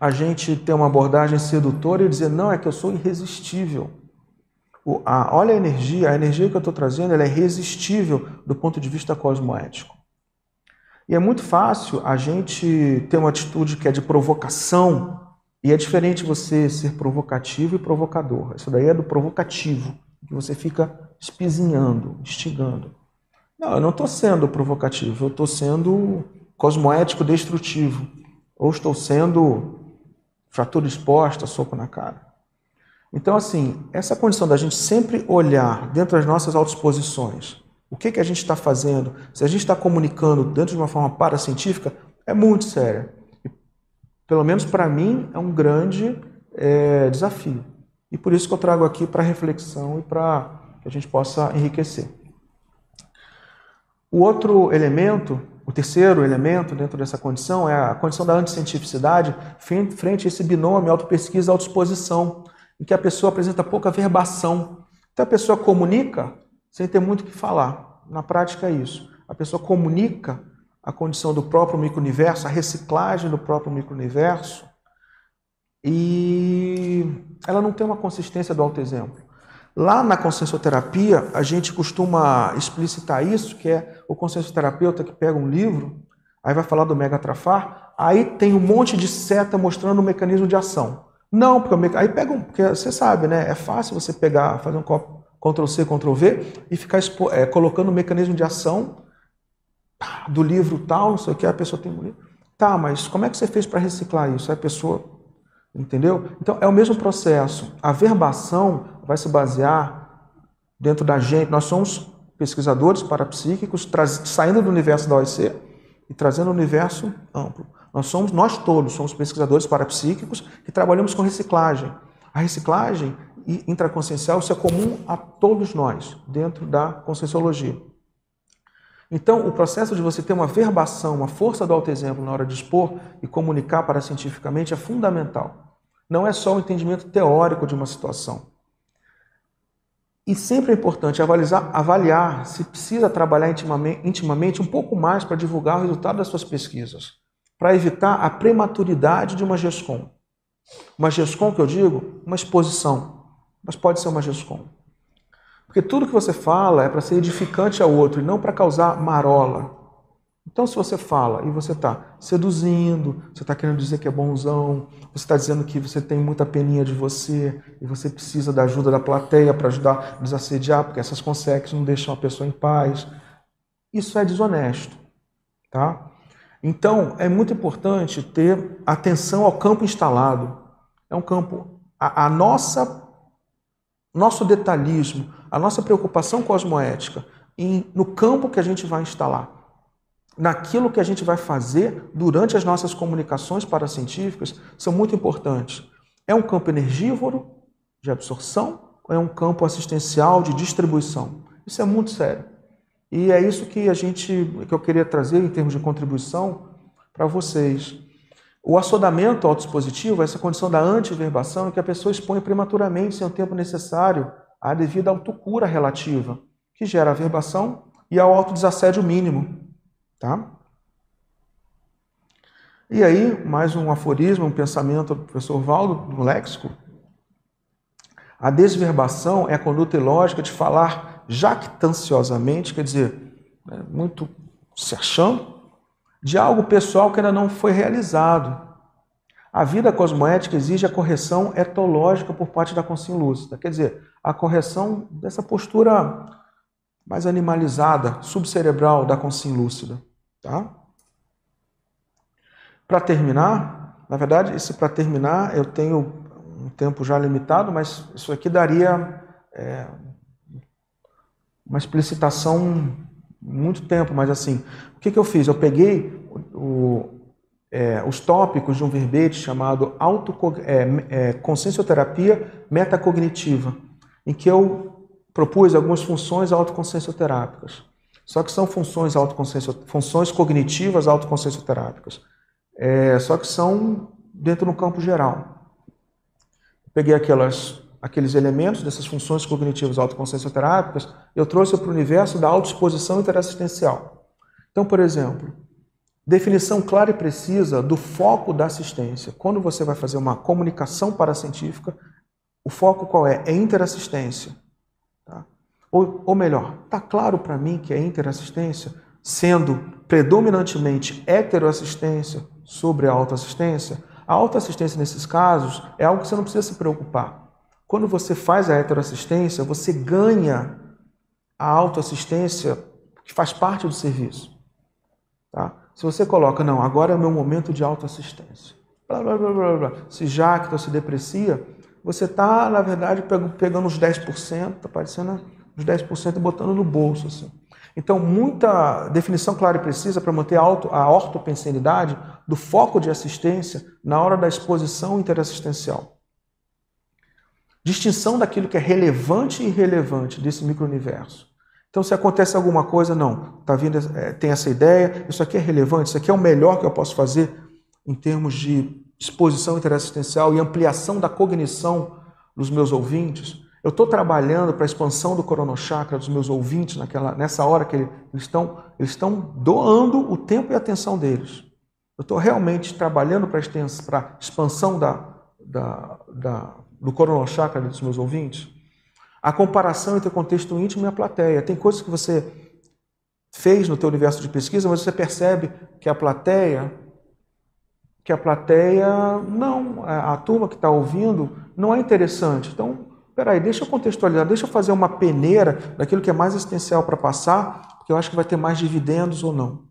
[SPEAKER 1] a gente ter uma abordagem sedutora e dizer, não, é que eu sou irresistível. O, a, olha a energia, a energia que eu estou trazendo ela é irresistível do ponto de vista cosmoético. E é muito fácil a gente ter uma atitude que é de provocação, e é diferente você ser provocativo e provocador. Isso daí é do provocativo, que você fica espizinhando, instigando. Não, eu não estou sendo provocativo, eu estou sendo cosmoético destrutivo. Ou estou sendo fratura exposta, soco na cara. Então, assim, essa condição da gente sempre olhar dentro das nossas autoexposições, o que, que a gente está fazendo, se a gente está comunicando dentro de uma forma paracientífica, é muito séria. Pelo menos para mim, é um grande é, desafio. E por isso que eu trago aqui para reflexão e para que a gente possa enriquecer. O outro elemento, o terceiro elemento dentro dessa condição é a condição da anticientificidade frente a esse binômio autopesquisa e autoexposição, em que a pessoa apresenta pouca verbação. Então a pessoa comunica sem ter muito o que falar. Na prática é isso. A pessoa comunica a condição do próprio micro-universo, a reciclagem do próprio micro-universo, e ela não tem uma consistência do autoexemplo. Lá na consciencioterapia, a gente costuma explicitar isso, que é o consciencioterapeuta que pega um livro, aí vai falar do megatrafar, aí tem um monte de seta mostrando o mecanismo de ação. Não, porque aí pega um, porque você sabe, né? É fácil você pegar, fazer um Ctrl C, Ctrl V e ficar é, colocando o mecanismo de ação do livro tal, não sei o que, a pessoa tem um livro. Tá, mas como é que você fez para reciclar isso? Aí a pessoa, entendeu? Então é o mesmo processo. A verbação vai se basear dentro da gente. Nós somos pesquisadores parapsíquicos, saindo do universo da OIC e trazendo o universo amplo. Nós somos, nós todos somos pesquisadores parapsíquicos que trabalhamos com reciclagem. A reciclagem intraconsciencial isso é comum a todos nós dentro da conscienciologia. Então, o processo de você ter uma verbação, uma força do autoexemplo na hora de expor e comunicar para cientificamente é fundamental. Não é só o entendimento teórico de uma situação. E sempre é importante avaliar, avaliar se precisa trabalhar intimamente, intimamente um pouco mais para divulgar o resultado das suas pesquisas, para evitar a prematuridade de uma GESCOM. Uma GESCOM, que eu digo, uma exposição, mas pode ser uma GESCOM. Porque tudo que você fala é para ser edificante ao outro e não para causar marola. Então, se você fala e você está seduzindo, você está querendo dizer que é bonzão, você está dizendo que você tem muita peninha de você e você precisa da ajuda da plateia para ajudar a desassediar, porque essas consequências não deixam a pessoa em paz, isso é desonesto. Tá? Então, é muito importante ter atenção ao campo instalado. É um campo. A, a nossa nosso detalhismo, a nossa preocupação cosmoética em, no campo que a gente vai instalar, naquilo que a gente vai fazer durante as nossas comunicações paracientíficas, são muito importantes. É um campo energívoro de absorção ou é um campo assistencial de distribuição? Isso é muito sério. E é isso que a gente que eu queria trazer em termos de contribuição para vocês. O assodamento autoexpositivo é essa condição da antiverbação em que a pessoa expõe prematuramente, sem o tempo necessário, à devida autocura relativa, que gera a verbação e ao autodesassédio mínimo. Tá? E aí, mais um aforismo, um pensamento do professor Valdo, no léxico. A desverbação é a conduta ilógica de falar jactanciosamente, quer dizer, né, muito se achando, de algo pessoal que ainda não foi realizado. A vida cosmoética exige a correção etológica por parte da consciência lúcida, quer dizer, a correção dessa postura mais animalizada, subcerebral da consciência lúcida. Tá? Para terminar, na verdade, esse para terminar eu tenho um tempo já limitado, mas isso aqui daria é, uma explicitação muito tempo, mas assim, o que, que eu fiz? Eu peguei o, é, os tópicos de um verbete chamado auto, é, é, consciencioterapia metacognitiva, em que eu propus algumas funções autoconsciencioterápicas. Só que são funções, funções cognitivas autoconsciencioterápicas. É, só que são dentro do campo geral. Peguei aquelas, aqueles elementos dessas funções cognitivas autoconsciencioterápicas, eu trouxe para o universo da autoexposição interassistencial. Então, por exemplo, definição clara e precisa do foco da assistência. Quando você vai fazer uma comunicação paracientífica, o foco qual é? É interassistência. Ou, ou melhor, está claro para mim que a interassistência, sendo predominantemente heteroassistência sobre a autoassistência, a autoassistência nesses casos é algo que você não precisa se preocupar. Quando você faz a heteroassistência, você ganha a autoassistência que faz parte do serviço. Tá? Se você coloca, não, agora é o meu momento de autoassistência, blá, blá, blá, blá, blá, se jacta se deprecia, você está, na verdade, pegando os 10%, está parecendo os 10% e botando no bolso. Assim. Então, muita definição clara e precisa para manter a ortopensenidade do foco de assistência na hora da exposição interassistencial. Distinção daquilo que é relevante e irrelevante desse micro-universo. Então, se acontece alguma coisa, não, tá vindo, é, tem essa ideia, isso aqui é relevante, isso aqui é o melhor que eu posso fazer em termos de exposição interassistencial e ampliação da cognição dos meus ouvintes. Eu estou trabalhando para a expansão do coronochakra dos meus ouvintes naquela, nessa hora que eles estão, eles estão doando o tempo e a atenção deles. Eu estou realmente trabalhando para a expansão da, da, da, do coronochakra dos meus ouvintes. A comparação entre o contexto íntimo e a plateia. Tem coisas que você fez no teu universo de pesquisa, mas você percebe que a plateia, que a plateia não, a, a turma que está ouvindo não é interessante. Então peraí, deixa eu contextualizar, deixa eu fazer uma peneira daquilo que é mais essencial para passar, porque eu acho que vai ter mais dividendos ou não.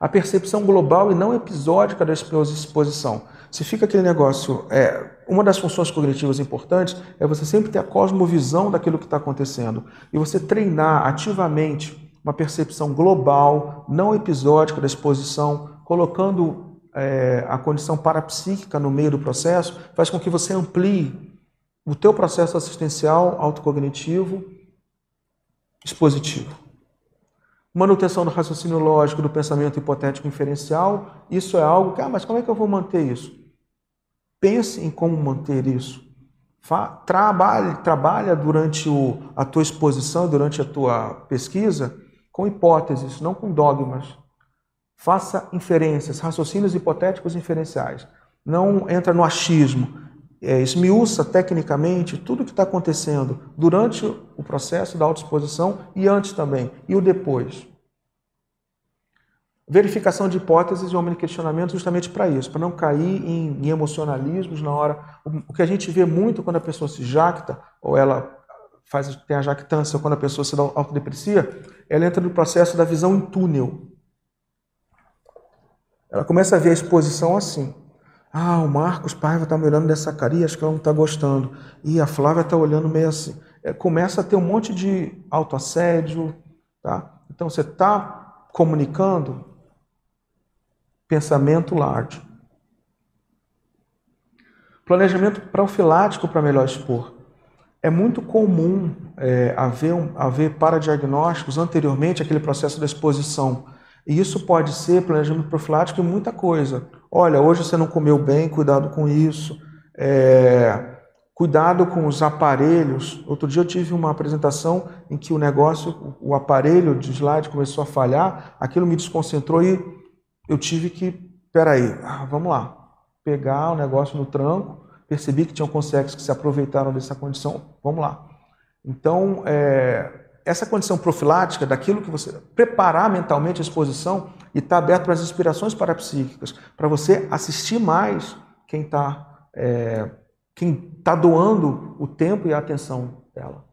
[SPEAKER 1] A percepção global e não episódica da exposição. Se fica aquele negócio, é, uma das funções cognitivas importantes é você sempre ter a cosmovisão daquilo que está acontecendo e você treinar ativamente uma percepção global, não episódica da exposição, colocando é, a condição parapsíquica no meio do processo, faz com que você amplie o teu processo assistencial autocognitivo expositivo. Manutenção do raciocínio lógico, do pensamento hipotético inferencial, isso é algo que, ah, mas como é que eu vou manter isso? Pense em como manter isso. trabalhe, trabalha durante o, a tua exposição, durante a tua pesquisa, com hipóteses, não com dogmas. Faça inferências, raciocínios hipotéticos inferenciais. Não entra no achismo é, esmiuça tecnicamente tudo o que está acontecendo durante o processo da autoexposição e antes também, e o depois. Verificação de hipóteses e homem de questionamento justamente para isso, para não cair em, em, emocionalismos na hora. O, que a gente vê muito quando a pessoa se jacta, ou ela faz, tem a jactância, quando a pessoa se autodeprecia, ela entra no processo da visão em túnel. Ela começa a ver a exposição assim. Ah, o Marcos Paiva está me olhando dessa carinha, acho que ela não está gostando. E a Flávia está olhando meio assim. É, começa a ter um monte de autoassédio. Tá? Então você está comunicando pensamento large. Planejamento profilático para melhor expor. É muito comum é, haver, haver paradiagnósticos anteriormente àquele processo da exposição. E isso pode ser planejamento profilático em muita coisa. Olha, hoje você não comeu bem, cuidado com isso. É, cuidado com os aparelhos. Outro dia eu tive uma apresentação em que o negócio, o aparelho de slide começou a falhar, aquilo me desconcentrou e eu tive que, peraí, ah, vamos lá, pegar o negócio no tranco, percebi que tinham consegues que se aproveitaram dessa condição, vamos lá. Então, é, essa condição profilática daquilo que você preparar mentalmente a exposição e estar tá aberto para as inspirações parapsíquicas, para você assistir mais quem está é, quem tá doando o tempo e a atenção dela.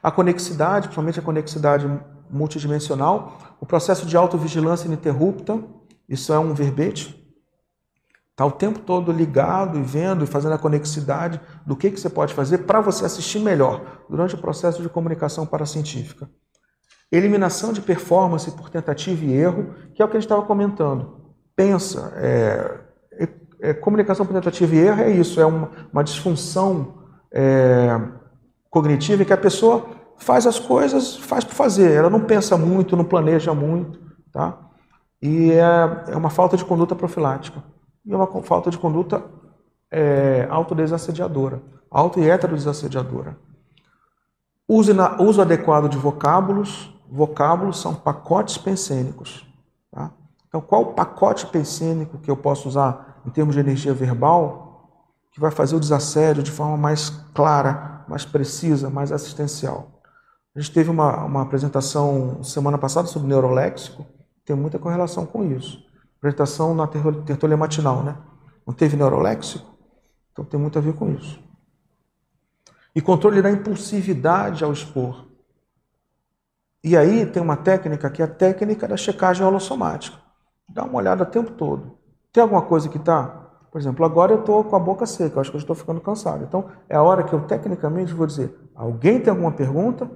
[SPEAKER 1] A conexidade, principalmente a conexidade multidimensional, o processo de autovigilância ininterrupta, isso é um verbete, Está o tempo todo ligado e vendo e fazendo a conexidade do que, que você pode fazer para você assistir melhor durante o processo de comunicação paracientífica. Eliminação de performance por tentativa e erro, que é o que a gente estava comentando. Pensa, é, é, é, comunicação por tentativa e erro é isso, é uma, uma disfunção é, cognitiva em que a pessoa faz as coisas, faz por fazer, ela não pensa muito, não planeja muito, tá? E é, é uma falta de conduta profilática. E é uma falta de conduta é, autodesassediadora, auto e heterodesassediadora. Uso, uso adequado de vocábulos, vocábulos são pacotes pensênicos. Tá? Então, qual o pacote pensênico que eu posso usar em termos de energia verbal que vai fazer o desassédio de forma mais clara, mais precisa, mais assistencial? A gente teve uma, uma apresentação semana passada sobre neuroléxico, tem muita correlação com isso. Apresentação na tertúlia matinal, né? Não teve neuroléxico? Então tem muito a ver com isso. E controle da impulsividade ao expor. E aí tem uma técnica que é a técnica da checagem holossomática. Dá uma olhada o tempo todo. Tem alguma coisa que está Por exemplo, agora eu estou com a boca seca, acho que eu estou ficando cansado. Então, é a hora que eu tecnicamente vou dizer: alguém tem alguma pergunta?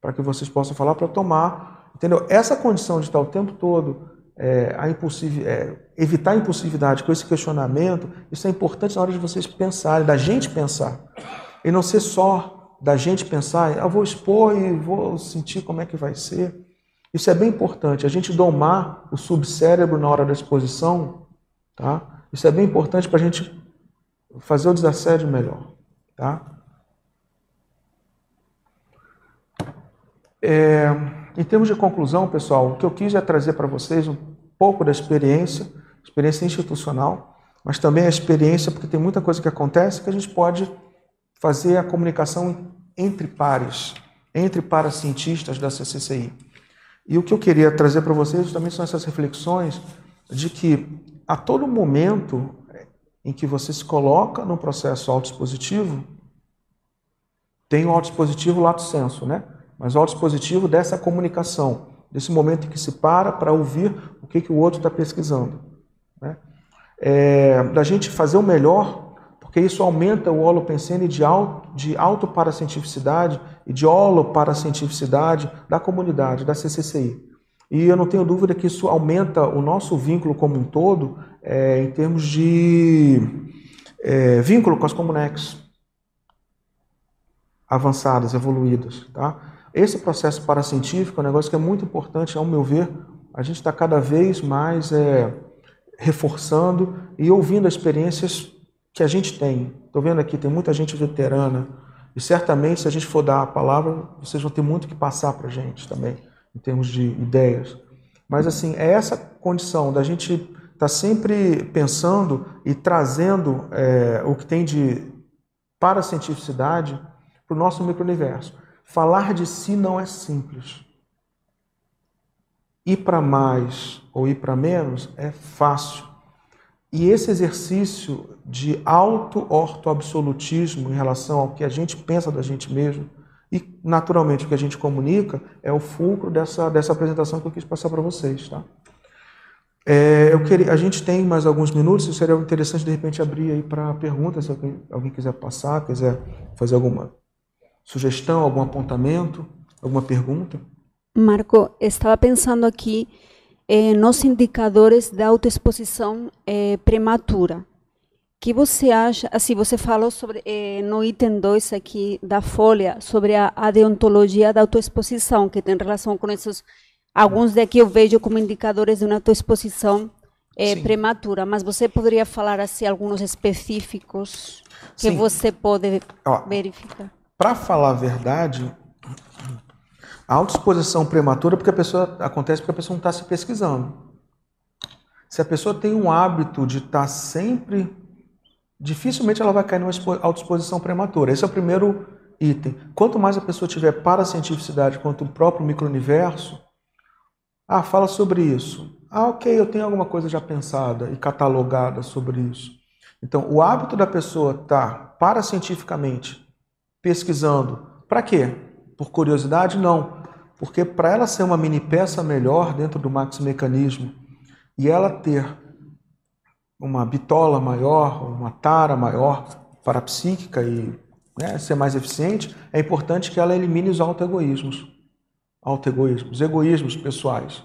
[SPEAKER 1] Para que vocês possam falar para tomar. Entendeu? Essa condição de estar o tempo todo é, a é, evitar a impulsividade com esse questionamento, isso é importante na hora de vocês pensarem, da gente pensar. E não ser só da gente pensar, eu ah, vou expor e vou sentir como é que vai ser. Isso é bem importante, a gente domar o subcérebro na hora da exposição, tá? Isso é bem importante para a gente fazer o desassédio melhor, tá? É, em termos de conclusão, pessoal, o que eu quis é trazer para vocês um pouco da experiência, experiência institucional, mas também a experiência, porque tem muita coisa que acontece que a gente pode fazer a comunicação entre pares, entre paracientistas da CCCI. E o que eu queria trazer para vocês também são essas reflexões de que a todo momento em que você se coloca no processo autoexpositivo, tem o autoexpositivo lato senso, né? Mas o autoexpositivo dessa comunicação, desse momento em que se para para ouvir o que, que o outro está pesquisando. Né? É, da gente fazer o melhor porque isso aumenta o holopensene de, auto, de autoparacentificidade e de holoparacentificidade da comunidade, da CCCI. E eu não tenho dúvida que isso aumenta o nosso vínculo como um todo é, em termos de é, vínculo com as comunex avançadas, evoluídas. Tá? Esse processo paracientífico é um negócio que é muito importante, ao meu ver. A gente está cada vez mais é, reforçando e ouvindo experiências que a gente tem. Estou vendo aqui, tem muita gente veterana. E certamente, se a gente for dar a palavra, vocês vão ter muito que passar para a gente também, em termos de ideias. Mas, assim, é essa condição da gente estar tá sempre pensando e trazendo é, o que tem de paracientificidade para o nosso micro-universo. Falar de si não é simples. Ir para mais ou ir para menos é fácil. E esse exercício de auto-orto-absolutismo em relação ao que a gente pensa da gente mesmo e, naturalmente, o que a gente comunica é o fulcro dessa, dessa apresentação que eu quis passar para vocês. Tá? É, eu queria, a gente tem mais alguns minutos, seria interessante, de repente, abrir aí para perguntas, se alguém, alguém quiser passar, quiser fazer alguma sugestão, algum apontamento, alguma pergunta.
[SPEAKER 5] Marco, estava pensando aqui eh, nos indicadores da autoexposição eh, prematura. Que você acha, assim, você falou sobre, eh, no item 2 aqui da folha, sobre a, a, deontologia da autoexposição, que tem relação com esses, alguns daqui eu vejo como indicadores de uma autoexposição eh, prematura, mas você poderia falar, assim, alguns específicos que Sim. você pode Ó, verificar?
[SPEAKER 1] Para falar a verdade, a autoexposição prematura porque a pessoa acontece porque a pessoa não está se pesquisando. Se a pessoa tem um hábito de estar tá sempre, dificilmente ela vai cair numa autoexposição prematura. Esse é o primeiro item. Quanto mais a pessoa tiver para a cientificidade quanto o próprio microuniverso, ah, fala sobre isso. Ah, ok, eu tenho alguma coisa já pensada e catalogada sobre isso. Então, o hábito da pessoa estar tá para cientificamente pesquisando, para quê? Por curiosidade? Não. Porque para ela ser uma mini peça melhor dentro do maxi mecanismo e ela ter uma bitola maior, uma tara maior parapsíquica e né, ser mais eficiente, é importante que ela elimine os auto-egoísmos. Auto-egoísmos, egoísmos pessoais.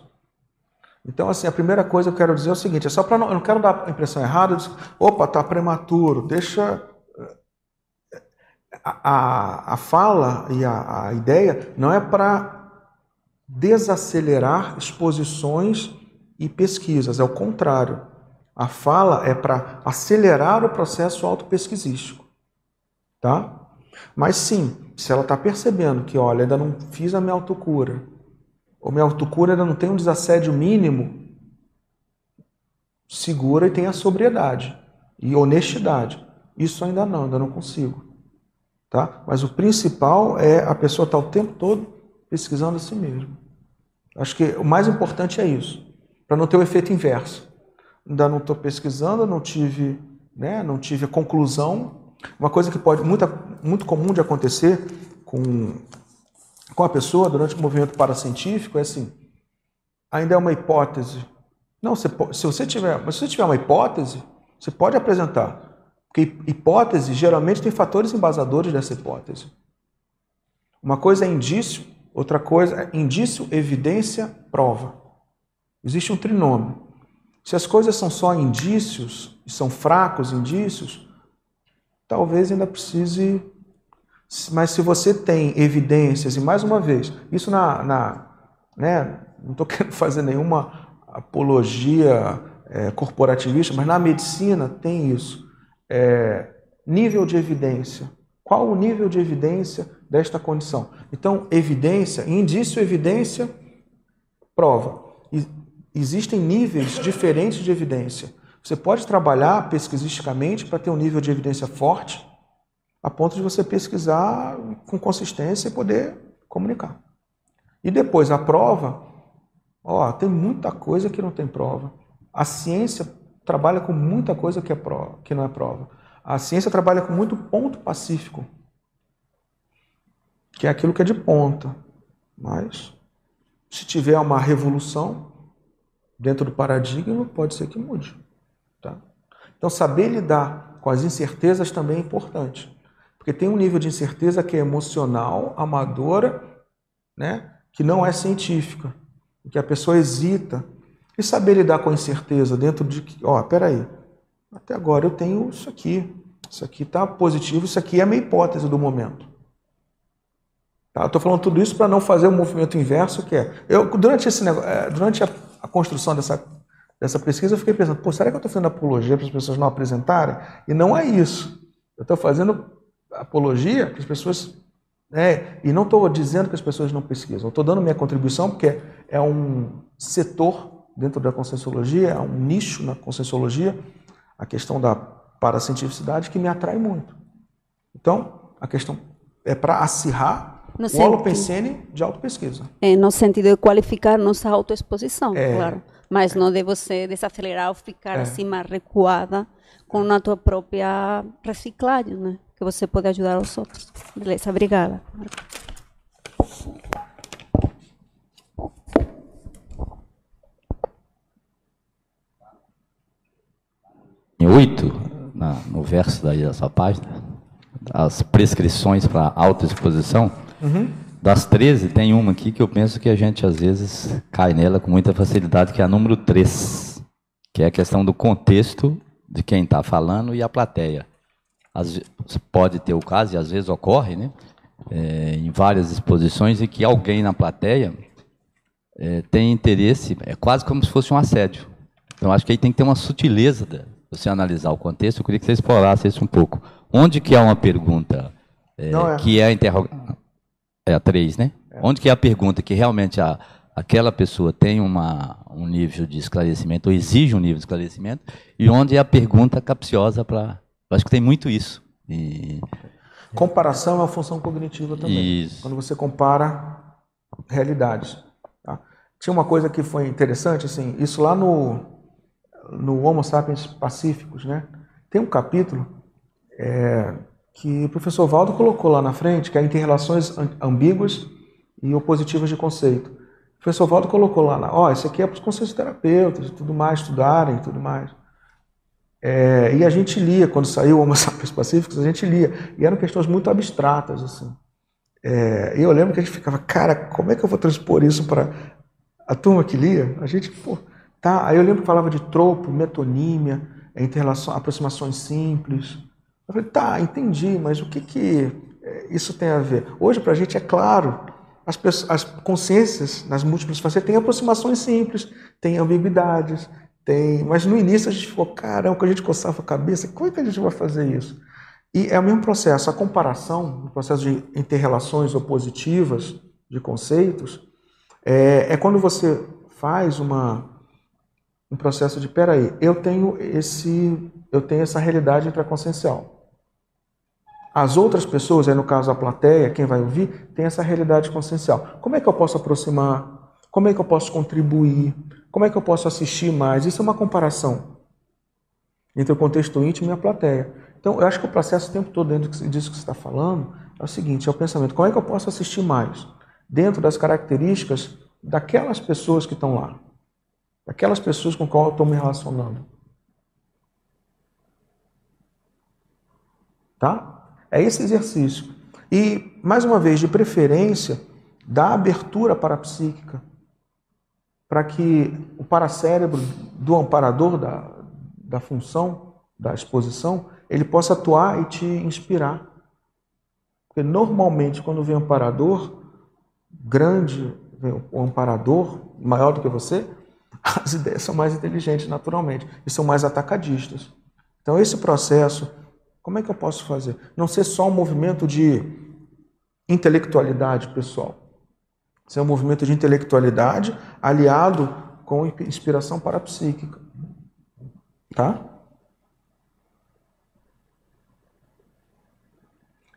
[SPEAKER 1] Então, assim, a primeira coisa que eu quero dizer é o seguinte: é só para não, eu não quero dar a impressão errada, de, opa, está prematuro, deixa a, a fala e a, a ideia não é para desacelerar exposições e pesquisas, é o contrário. A fala é para acelerar o processo autopesquisístico. Tá? Mas sim, se ela está percebendo que, olha, ainda não fiz a minha autocura, ou minha autocura ainda não tem um desassédio mínimo, segura e tenha sobriedade e honestidade. Isso ainda não, ainda não consigo. Tá? Mas o principal é a pessoa estar tá o tempo todo pesquisando a si mesmo. Acho que o mais importante é isso, para não ter o efeito inverso. Ainda não estou pesquisando, não tive, né, não tive a conclusão. Uma coisa que pode muito, muito comum de acontecer com, com a pessoa durante o movimento paracientífico é assim: ainda é uma hipótese. Não, se, se você tiver, mas se você tiver uma hipótese, Você pode apresentar. Porque hipótese geralmente tem fatores embasadores dessa hipótese. Uma coisa é indício, outra coisa é indício, evidência, prova. Existe um trinômio. Se as coisas são só indícios, e são fracos indícios, talvez ainda precise. Mas se você tem evidências, e mais uma vez, isso na. na né, não estou querendo fazer nenhuma apologia é, corporativista, mas na medicina tem isso. É, nível de evidência. Qual o nível de evidência desta condição? Então, evidência, indício, evidência, prova. Existem níveis diferentes de evidência. Você pode trabalhar pesquisisticamente para ter um nível de evidência forte, a ponto de você pesquisar com consistência e poder comunicar. E depois a prova, ó, tem muita coisa que não tem prova. A ciência trabalha com muita coisa que, é prova, que não é prova. A ciência trabalha com muito ponto pacífico, que é aquilo que é de ponta. Mas, se tiver uma revolução dentro do paradigma, pode ser que mude. Tá? Então, saber lidar com as incertezas também é importante. Porque tem um nível de incerteza que é emocional, amadora, né? que não é científica, que a pessoa hesita. E saber lidar com a incerteza dentro de que, ó, peraí, até agora eu tenho isso aqui, isso aqui está positivo, isso aqui é a minha hipótese do momento. Tá? Estou falando tudo isso para não fazer o um movimento inverso, que é. Eu, durante esse é, durante a, a, construção dessa, dessa pesquisa, eu fiquei pensando, pô, será que eu estou fazendo apologia para as pessoas não apresentarem? E não é isso. Eu estou fazendo apologia para as pessoas. Né, e não estou dizendo que as pessoas não pesquisam, estou dando minha contribuição porque é um setor dentro da conscienciologia, é um nicho na conscienciologia, a questão da paracientificidade que me atrai muito. Então, a questão é para acirrar no o sentido, holopensene de autopesquisa.
[SPEAKER 5] É, no sentido de qualificar nossa autoexposição, é, claro. Mas é. não de você desacelerar ou ficar é. assim mais recuada com a tua própria reciclagem, né? Que você pode ajudar os outros. Beleza, obrigada.
[SPEAKER 3] Em oito, no verso daí da sua página, as prescrições para autoexposição, Uhum. Das 13, tem uma aqui que eu penso que a gente às vezes cai nela com muita facilidade, que é a número 3, que é a questão do contexto de quem está falando e a plateia. Pode ter o caso, e às vezes ocorre, né, é, em várias exposições, e que alguém na plateia é, tem interesse, é quase como se fosse um assédio. Então, acho que aí tem que ter uma sutileza de você analisar o contexto. Eu queria que você explorasse isso um pouco. Onde que há uma pergunta é, é. que é a interrogação? É a 3, né? É. Onde que é a pergunta que realmente a, aquela pessoa tem uma, um nível de esclarecimento, ou exige um nível de esclarecimento, e onde é a pergunta capciosa para. Acho que tem muito isso. E...
[SPEAKER 1] Comparação é uma função cognitiva também. Isso. Quando você compara realidades. Tá? Tinha uma coisa que foi interessante, assim, isso lá no, no Homo sapiens pacíficos, né? Tem um capítulo é, que o professor Valdo colocou lá na frente, que é interrelações ambíguas e opositivas de conceito. O professor Valdo colocou lá, ó, oh, isso aqui é para os conceitos terapeutas e tudo mais, estudarem e tudo mais. É, e a gente lia, quando saiu o Homo sapiens pacíficos, a gente lia. E eram questões muito abstratas, assim. É, eu lembro que a gente ficava, cara, como é que eu vou transpor isso para a turma que lia? A gente, pô, tá. Aí eu lembro que falava de tropo, metonímia, interrelação, aproximações simples. Eu falei, tá, entendi, mas o que, que é, isso tem a ver? Hoje, para a gente, é claro, as, as consciências nas múltiplas facetas têm aproximações simples, têm ambiguidades, tem... mas no início a gente ficou, caramba, quando a gente coçava a cabeça, como é que a gente vai fazer isso? E é o mesmo processo, a comparação, o processo de interrelações opositivas de conceitos, é, é quando você faz uma, um processo de, peraí, eu tenho esse, eu tenho essa realidade intraconsciencial. As outras pessoas, aí no caso a plateia, quem vai ouvir, tem essa realidade consciencial. Como é que eu posso aproximar? Como é que eu posso contribuir? Como é que eu posso assistir mais? Isso é uma comparação entre o contexto íntimo e a plateia. Então, eu acho que o processo o tempo todo dentro disso que você está falando é o seguinte, é o pensamento, como é que eu posso assistir mais? Dentro das características daquelas pessoas que estão lá. Daquelas pessoas com qual eu estou me relacionando. Tá? É esse exercício. E, mais uma vez, de preferência, dá abertura parapsíquica para que o paracérebro do amparador da, da função, da exposição, ele possa atuar e te inspirar. Porque normalmente, quando vem um amparador grande, um amparador maior do que você, as ideias são mais inteligentes naturalmente e são mais atacadistas. Então, esse processo, como é que eu posso fazer? Não ser só um movimento de intelectualidade pessoal. Ser um movimento de intelectualidade aliado com inspiração parapsíquica. Tá?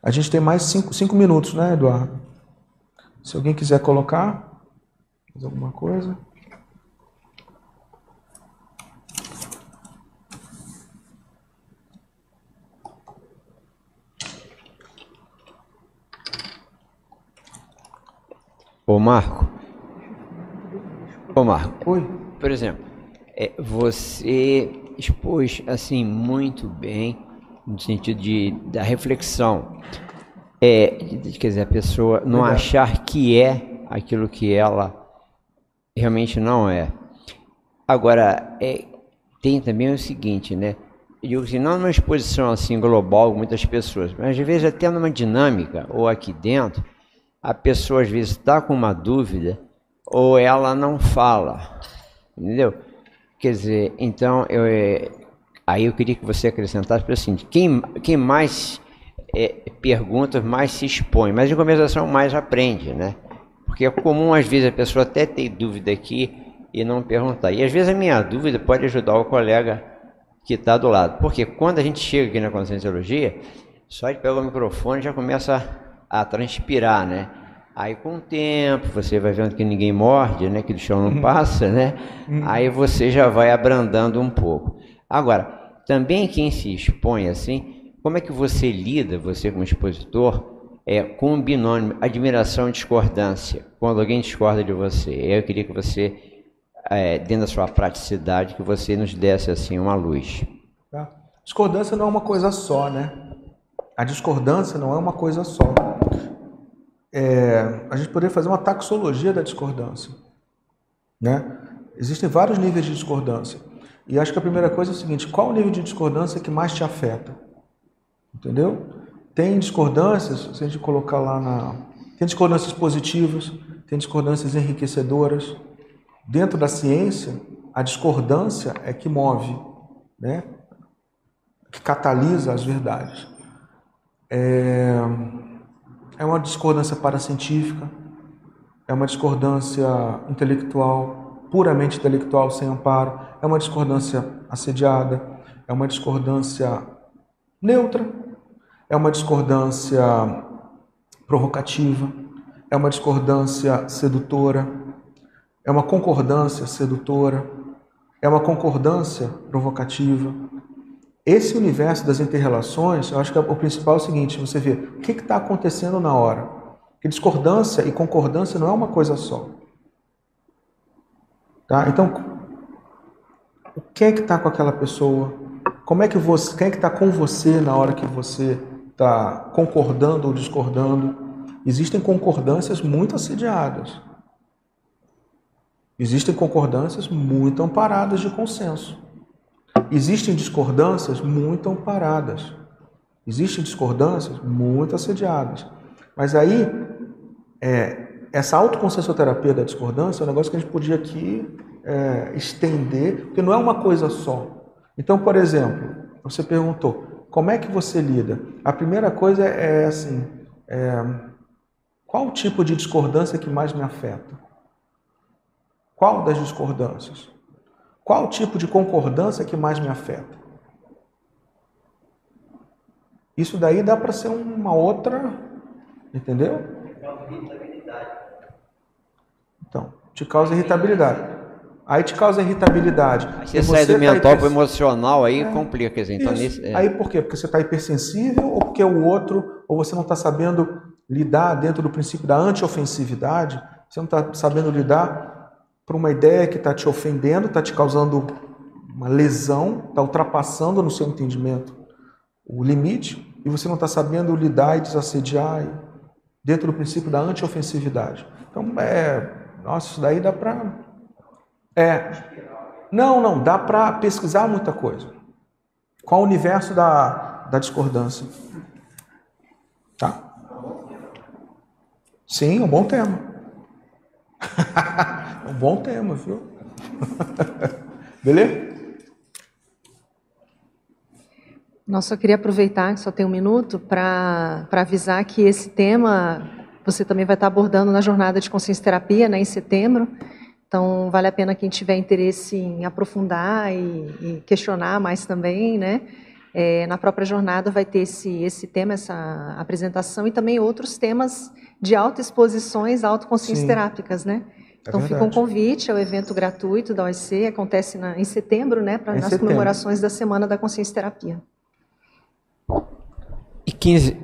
[SPEAKER 1] A gente tem mais cinco, cinco minutos, né, Eduardo? Se alguém quiser colocar mais alguma coisa.
[SPEAKER 6] Ô Marco. Ô Marco.
[SPEAKER 1] Oi.
[SPEAKER 6] Por exemplo, é, você expôs assim muito bem no sentido de da reflexão. É, quer dizer, a pessoa não Obrigado. achar que é aquilo que ela realmente não é. Agora, é, tem também o seguinte, né? Eu digo assim, não numa exposição assim global muitas pessoas, mas às vezes até numa dinâmica ou aqui dentro, a pessoa às vezes está com uma dúvida ou ela não fala, entendeu? Quer dizer, então eu, é, aí eu queria que você acrescentasse para assim, quem, quem mais é, pergunta, mais se expõe, mas em conversação mais aprende, né? Porque é comum às vezes a pessoa até ter dúvida aqui e não perguntar. E às vezes a minha dúvida pode ajudar o colega que está do lado. Porque quando a gente chega aqui na conscienciologia, só de pegar o microfone já começa a transpirar, né? Aí com o tempo você vai vendo que ninguém morde, né? Que do chão não passa, né? Aí você já vai abrandando um pouco. Agora, também quem se expõe assim, como é que você lida, você como expositor, é, com um binômio admiração e discordância, quando alguém discorda de você? Eu queria que você, é, dentro da sua praticidade, que você nos desse assim uma luz.
[SPEAKER 1] Tá. Discordância não é uma coisa só, né? A discordância não é uma coisa só é, a gente poderia fazer uma taxologia da discordância. Né? Existem vários níveis de discordância. E acho que a primeira coisa é o seguinte: qual o nível de discordância que mais te afeta? Entendeu? Tem discordâncias, se a gente colocar lá na. Tem discordâncias positivas, tem discordâncias enriquecedoras. Dentro da ciência, a discordância é que move, né? que catalisa as verdades. É é uma discordância paracientífica, é uma discordância intelectual, puramente intelectual, sem amparo, é uma discordância assediada, é uma discordância neutra, é uma discordância provocativa, é uma discordância sedutora, é uma concordância sedutora, é uma concordância provocativa, esse universo das interrelações, eu acho que o principal é o seguinte: você vê o que está acontecendo na hora. Que discordância e concordância não é uma coisa só. Tá? Então, quem é que está com aquela pessoa? Como é que você, quem é que está com você na hora que você está concordando ou discordando? Existem concordâncias muito assediadas. Existem concordâncias muito amparadas de consenso. Existem discordâncias muito amparadas. Existem discordâncias muito assediadas. Mas aí, é, essa autoconsciencioterapia da discordância é um negócio que a gente podia aqui é, estender, porque não é uma coisa só. Então, por exemplo, você perguntou, como é que você lida? A primeira coisa é, é assim, é, qual o tipo de discordância que mais me afeta? Qual das discordâncias? Qual o tipo de concordância que mais me afeta? Isso daí dá para ser uma outra, entendeu? Então, te causa irritabilidade. Aí te causa irritabilidade.
[SPEAKER 6] Aí você, sai do tá mental hiper... emocional, aí é, complica. Dizer, então
[SPEAKER 1] nesse, é. Aí por quê? Porque você está hipersensível ou porque o outro, ou você não está sabendo lidar dentro do princípio da antiofensividade, você não está sabendo lidar por uma ideia que está te ofendendo, está te causando uma lesão, está ultrapassando no seu entendimento o limite, e você não está sabendo lidar e desassediar dentro do princípio da antiofensividade. Então, é, nossa, isso daí dá para. É. Não, não, dá para pesquisar muita coisa. Qual o universo da, da discordância? Tá? Sim, é um bom tema. um bom tema, viu? Beleza?
[SPEAKER 4] Nossa, eu queria aproveitar, que só tem um minuto, para avisar que esse tema você também vai estar abordando na jornada de consciência terapia, né, em setembro. Então, vale a pena quem tiver interesse em aprofundar e, e questionar mais também, né? É, na própria jornada vai ter esse, esse tema, essa apresentação e também outros temas de autoexposições, autoconsciência terápicas, né? É então fica um convite ao evento gratuito da OIC, acontece na, em setembro, né, para nas setembro. comemorações da Semana da Consciência Terapia.
[SPEAKER 6] E 15,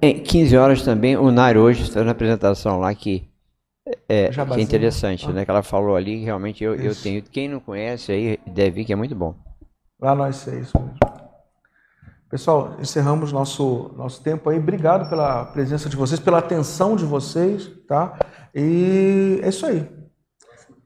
[SPEAKER 6] é, 15 horas também, o Nair hoje está na apresentação lá que é, que é interessante, ah. né? Que ela falou ali, realmente eu, eu tenho. Quem não conhece aí deve ir, que é muito bom.
[SPEAKER 1] Lá nós é isso mesmo. Pessoal, encerramos nosso, nosso tempo aí. Obrigado pela presença de vocês, pela atenção de vocês, tá? E é isso aí.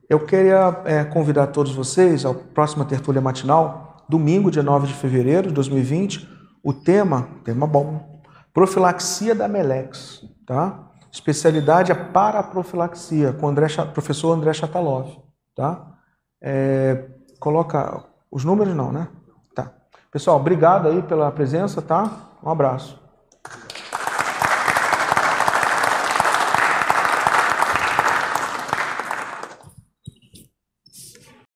[SPEAKER 1] Eu queria é, convidar todos vocês à próxima tertúlia matinal, domingo, dia 9 de fevereiro de 2020. O tema, tema bom, profilaxia da Melex, tá? Especialidade é paraprofilaxia, com o André, professor André Chatalov, tá? É, coloca os números não, né? Pessoal, obrigado aí pela presença, tá? Um abraço.